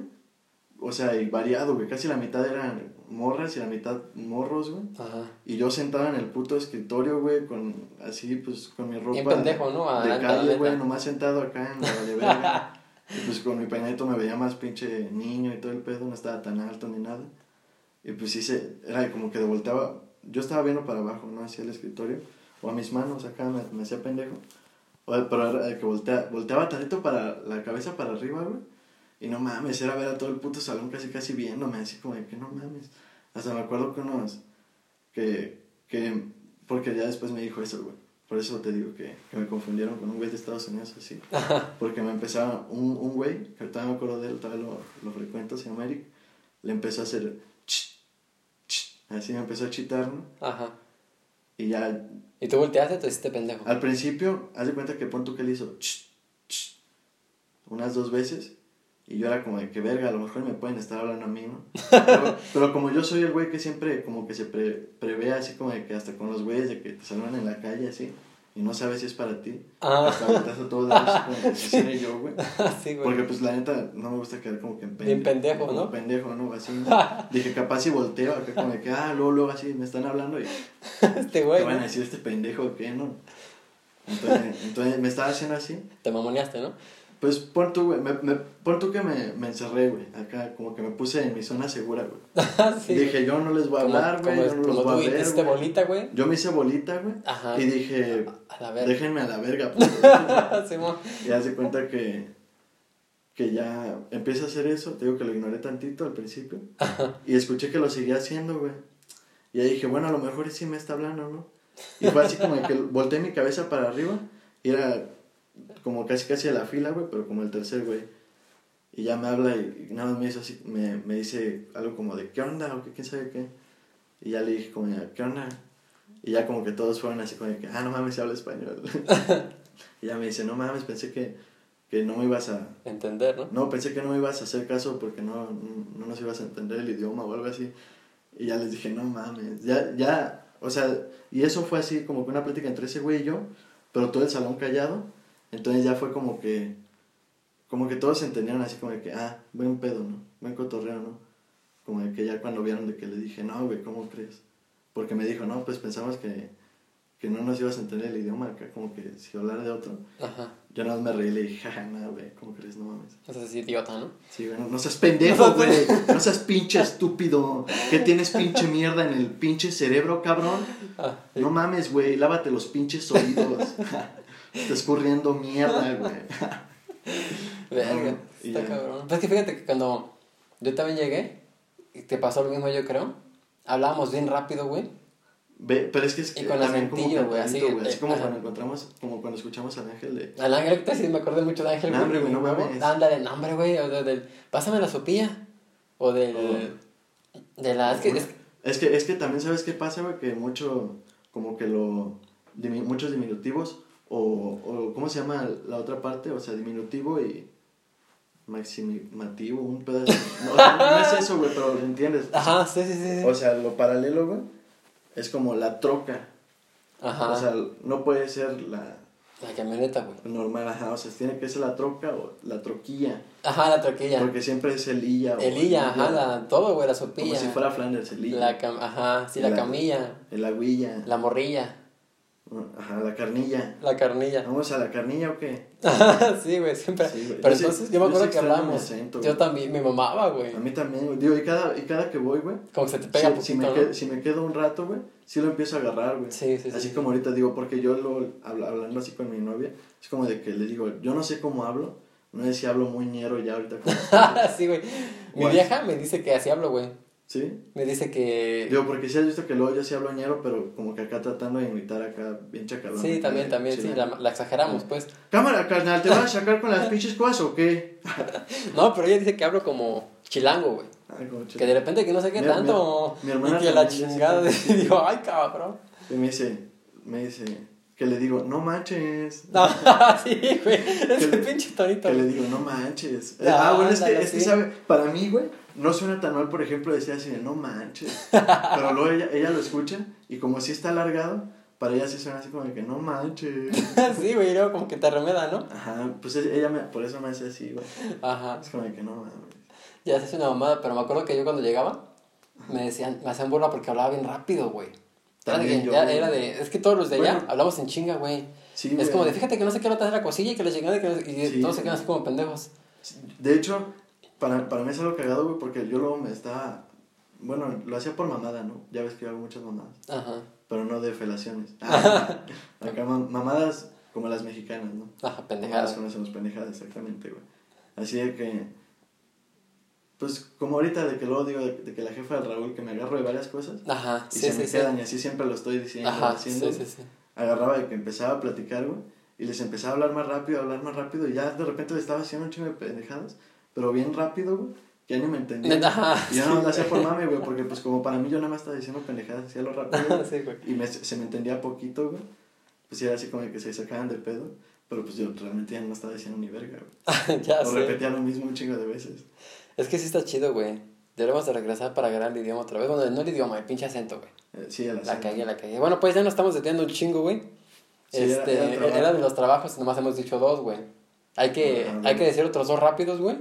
O sea, y variado, güey. Casi la mitad eran morras y la mitad morros, güey. Ajá. Y yo sentado en el puto escritorio, güey, con así, pues, con mi ropa. Bien pendejo, ¿no? A de calle, güey, nomás sentado acá en la. y pues con mi peinadito me veía más pinche niño y todo el pedo, no estaba tan alto ni nada. Y pues se, era como que de volteaba, yo estaba viendo para abajo, ¿no? Hacia el escritorio, o a mis manos acá, me, me hacía pendejo. O, pero era que voltea, volteaba tantito para la cabeza para arriba, güey. Y no mames, era ver a todo el puto salón casi casi viéndome, así como de que no mames. Hasta me acuerdo que unos, que, que, porque ya después me dijo eso, güey. Por eso te digo que, que me confundieron con un güey de Estados Unidos así. Porque me empezaba, un, un güey, que ahorita me acuerdo de él, todavía lo, lo frecuento, se llama Eric, le empezó a hacer, ch, ch, así me empezó a chitar, ¿no? Ajá. Y ya, ¿Y tú volteaste o te hiciste pendejo? al principio, haz de cuenta que pon tú que le hizo ch, ch, unas dos veces. Y yo era como de que verga, a lo mejor me pueden estar hablando a mí, ¿no? Pero, pero como yo soy el güey que siempre como que se pre- prevé así como de que hasta con los güeyes de que te saludan en la calle así. Y no sabes si es para ti. Ah. Hasta volteas a todos lados así como que si yo, güey. sí, güey. Porque pues la neta no me gusta quedar como que en pendejo, como ¿no? pendejo, ¿no? Así. Dije, capaz si volteo acá como de que, ah, luego, luego así me están hablando y este güey, te van a decir este pendejo o qué, ¿no? Entonces, entonces me estaba haciendo así. Te mamoneaste, ¿no? Pues pon tú, güey, me, me- pon tú que me, me encerré, güey. Acá como que me puse en mi zona segura, güey. sí. Dije, yo no les voy a hablar, güey, yo no los voy a ver, hiciste güey. bolita, güey. Yo me hice bolita, güey. Ajá. Y dije, A la verga. déjenme a la verga, pues. Y haz de cuenta que, que ya empieza a hacer eso. Te digo que lo ignoré tantito al principio. Y escuché que lo seguía haciendo, güey. Y ahí dije, bueno, a lo mejor sí me está hablando, ¿no? Y fue así como que volteé mi cabeza para arriba. Y era como casi casi a la fila, güey, pero como el tercer, güey. Y ya me habla y, y nada más me hizo así, me, me dice algo como de, ¿qué onda? O qué, quién sabe qué. Y ya le dije como, ¿qué onda? Y ya como que todos fueron así como que, ah, no mames, se habla español. y ya me dice, no mames, pensé que, que no me ibas a... Entender, ¿no? No, pensé que no me ibas a hacer caso porque no, no nos ibas a entender el idioma o algo así. Y ya les dije, no mames, ya, ya, o sea, y eso fue así como que una plática entre ese güey y yo, pero todo el salón callado. Entonces ya fue como que, como que todos se entendieron así como de que, ah, buen pedo, ¿no? Buen cotorreo, ¿no? Como de que ya cuando vieron de que le dije, no, güey, ¿cómo crees? Porque me dijo, no, pues pensamos que, que no nos ibas a entender el idioma acá, como que si hablar de otro. Ajá. Yo nada más me reí y le dije, jaja, nada, güey, ¿cómo crees? No mames. O sea, es idiota, ¿no? Sí, güey, no, no seas pendejo, güey. No seas pinche estúpido. ¿Qué tienes pinche mierda en el pinche cerebro, cabrón? Ah, No mames, güey. Lávate los pinches oídos. Está escurriendo mierda, güey. verga. Está ya. cabrón. Pues es que fíjate que cuando yo también llegué, y te pasó lo mismo, yo creo. Hablábamos bien rápido, güey. Ve, pero es que es Y que con también como güey, así, güey. Así como ajá. cuando encontramos, como cuando escuchamos al ángel de. Al ángel, sí me acordé mucho de ángel. No, hombre, güey, no mames. Ándale, no, hombre, güey. O de- del, pásame la sopilla. O del. De la. Es que, es- Es que, es que también sabes qué pasa, güey, que mucho, como que lo, dimi- muchos diminutivos, o, o, ¿cómo se llama la otra parte? O sea, diminutivo y maximativo, un pedazo. No, o sea, no es eso, güey, pero lo entiendes. Ajá, sí, sí, sí. O sea, lo paralelo, güey, es como la troca. Ajá. O sea, no puede ser la la camioneta, güey. normal, ajá, o sea, tiene que ser la troca o la troquilla. Ajá, la troquilla. Porque siempre es el illa. El illa, ajá, la, todo, güey, la sopilla. Como si fuera Flanders, el illa. La cam ajá, sí, la, La- camilla. El aguilla. La morrilla. Ajá, la carnilla. La carnilla. ¿Vamos a la carnilla o qué? sí, güey, siempre. Sí, güey. Pero Yo sí- entonces yo me acuerdo sí que hablábamos. acento, yo también me mamaba, güey. A mí también, güey. Digo, y cada, y cada que voy, güey. Como que se te pega si, un si, me ¿no? quedo, si me quedo un rato, güey, sí lo empiezo a agarrar, güey. Sí, sí, sí. Así como ahorita digo, porque yo lo, habla- hablando así con mi novia, es como de que le digo, yo no sé cómo hablo, no sé si hablo muy ñero ya ahorita. como- sí, güey. Mi vieja me dice que así hablo, güey. ¿Sí? Me dice que. Digo, porque sí has visto que luego yo sí hablo ñero, pero como que acá tratando de imitar acá bien chacalón. sí, también, de también, sí, la, la exageramos, pues. Cámara, carnal, ¿te vas a sacar con las pinches cosas o qué? No, pero ella dice que hablo como chilango, güey. Ay, como Que de repente que no sé qué tanto. mi- mi hermana y que la chingada. Y digo, ay, cabrón. Y me dice, me dice, que le digo, no manches. No, sí, güey. Ese pinche tonito. Que le digo, no manches. No, ah, bueno, es que, es que. ¿sabe? Para mí, güey, no suena tan mal, por ejemplo, decir así de, no manches. Pero luego ella, ella lo escucha y como si está alargado, para ella sí suena así como de que, no manches. sí, güey, luego como que te remeda, ¿no? Ajá, pues e- ella me, por eso me hace así, güey. Ajá. Es como de que no mames. Ya se hace una mamada, pero me acuerdo que yo cuando llegaba, me decían, me hacían burla porque hablaba bien rápido, güey. Era, de, También yo, ya güey. era de, es que todos los de allá Bueno. hablamos en chinga, güey. Sí, es güey. como de, fíjate que no sé qué nota es la cosilla y que la chingada y que no sé- y Sí. todos se quedan así como pendejos. De hecho, para, para mí es algo cagado, güey, porque yo luego me estaba... Bueno, lo hacía por mamada, ¿no? Ya ves que yo hago muchas mamadas. Ajá. Pero no de felaciones. Ah, acá mam- mamadas como las mexicanas, ¿no? Ajá, Pendejadas pendejadas. conocemos pendejadas, exactamente, güey. Así de que. Pues como ahorita de que luego digo de, de que la jefa de Raúl que me agarro de varias cosas Ajá, y sí, se sí, me sí. quedan y así siempre lo estoy diciendo, Ajá, haciendo. Agarraba de que empezaba a platicar, güey, y les empezaba a hablar más rápido, a hablar más rápido y ya de repente le estaba haciendo un chingo de pendejadas, pero bien rápido, güey. ya ni me entendía. Ajá, y yo no sí, lo hacía por güey. mame, güey, porque pues como para mí yo nada más estaba diciendo pendejadas, hacía lo rápido. Sí, güey. y me, se me entendía poquito, güey. Pues sí, era así como que se sacaban de pedo. Pero pues yo realmente ya no estaba diciendo ni verga, güey. ya o sé. repetía lo mismo un chingo de veces. Es que sí está chido, güey. Deberíamos de regresar para agarrar el idioma otra vez. Bueno, no el idioma, el pinche acento, güey. Eh, sí, a la La cagué, la cagué. Bueno, pues ya nos estamos deteniendo un chingo, güey. Sí, era- este, era era, trabajo. de los trabajos, nomás hemos dicho dos, güey. Hay que, hay que decir otros dos rápidos, güey.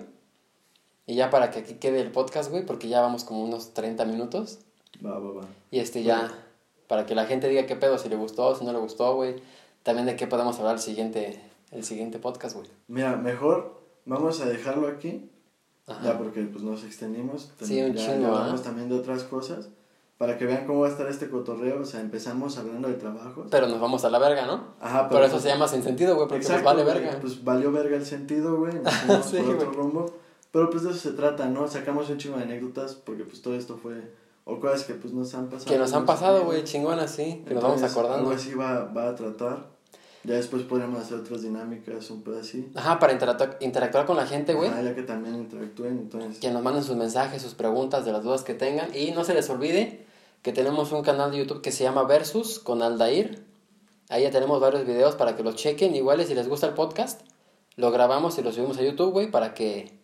Y ya para que aquí quede el podcast, güey, porque ya vamos como unos 30 minutos. Va, va, va. Y este ya, para que la gente diga qué pedo, si le gustó, si no le gustó, güey. También de qué podemos hablar el siguiente, el siguiente podcast, güey. Mira, mejor vamos a dejarlo aquí. Ajá. Ya porque pues nos extendimos. Sí, un ya, chingo, ya ¿ah? hablamos también de otras cosas. Para que vean cómo va a estar este cotorreo. O sea, empezamos hablando de trabajos. Pero nos vamos a la verga, ¿no? Ajá, Por eso pues, se llama sin sentido, güey, porque Exacto, nos vale verga. Pues valió verga el sentido, güey. Nos Sí, por otro güey. rumbo. Pero pues de eso se trata, ¿no? Sacamos un chingo de anécdotas porque pues todo esto fue... O cosas que pues nos han pasado. que nos han pasado, güey, chingonas, sí. Que nos vamos Entonces, acordando. Algo así va, va a tratar. Ya después podremos hacer otras dinámicas, un pedo así. Ajá, para interactuar, interactuar con la gente, güey. Ajá, ya que también interactúen, entonces... Que nos manden sus mensajes, sus preguntas, de las dudas que tengan. Y no se les olvide que tenemos un canal de YouTube que se llama Versus con Aldair. Ahí ya tenemos varios videos para que los chequen. Igual si les gusta el podcast, lo grabamos y lo subimos a YouTube, güey, para que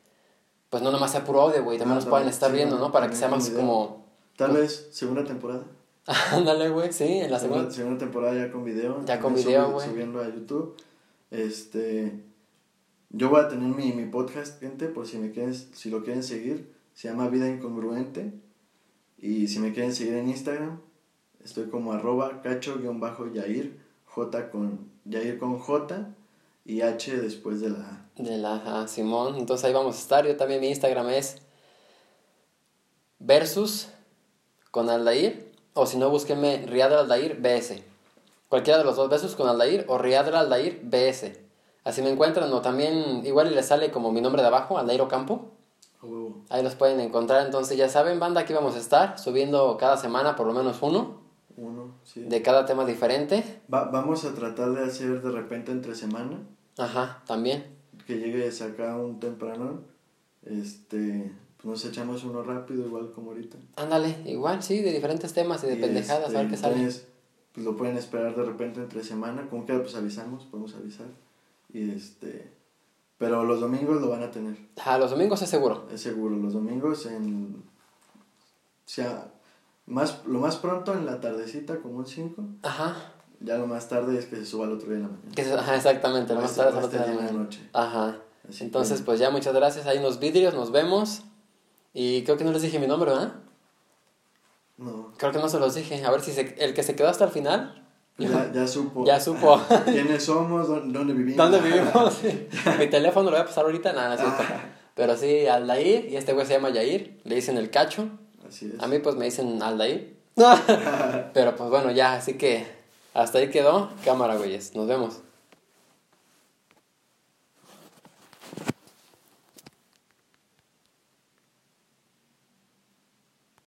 pues no nomás sea puro audio, güey, también Ah, nos también, estar sí, viendo, ¿no? Para que sea más como... Tal vez segunda temporada. Ándale, güey, sí, en la segunda... Segunda, segunda temporada ya con video. Ya con video, güey. Subiendo a YouTube. Este... Yo voy a tener mi, mi podcast, gente, por si me quieren, si lo quieren seguir. Se llama Vida Incongruente. Y si me quieren seguir en Instagram, estoy como arroba cacho-yair, J con, Yair con J y H después de la... De la ajá, Simón. Entonces ahí vamos a estar. Yo también mi Instagram es versus con Aldair. O si no, búsquenme Riadra Aldair BS. Cualquiera de los dos versus con Aldair o Riadra Aldair BS. Así me encuentran. O también igual les sale como mi nombre de abajo, Aldair Ocampo. a. Ahí los pueden encontrar. Entonces ya saben, banda, aquí vamos a estar subiendo cada semana por lo menos uno. Uno, sí. De cada tema diferente. Va- vamos a tratar de hacer de repente entre semana. Ajá, también. que llegues acá un temprano, este, pues nos echamos uno rápido, igual como ahorita. Ándale, igual, sí, de diferentes temas y de Y, pendejadas, este, a ver qué sale. Pues lo pueden esperar de repente entre semana, como que pues avisamos, podemos avisar. Y este, pero los domingos lo van a tener, Ajá, los domingos es seguro. es seguro, los domingos en, o sea, más, lo más pronto en la tardecita, como un 5, Ajá. Ya lo más tarde es que se suba al otro día de la mañana. Que se- ajá, exactamente, lo más tarde es estar la noche. Ajá. Así Entonces, que- pues ya muchas gracias. Hay unos vidrios, nos vemos. Y creo que no les dije mi nombre, ¿verdad? No, Creo que no se los dije. A ver si se- el que se quedó hasta el final. ya, ya supo. Ya supo. ¿Quiénes somos? ¿Dó- ¿Dónde vivimos? ¿Dónde vivimos? Sí. Mi teléfono lo voy a pasar ahorita, nada, no cierto. Pero sí, Aldair, y este güey se llama Yair, le dicen el cacho. Así es. A mí pues me dicen Aldair. Pero pues bueno, ya, así que hasta ahí quedó. Cámara, güeyes. Nos vemos.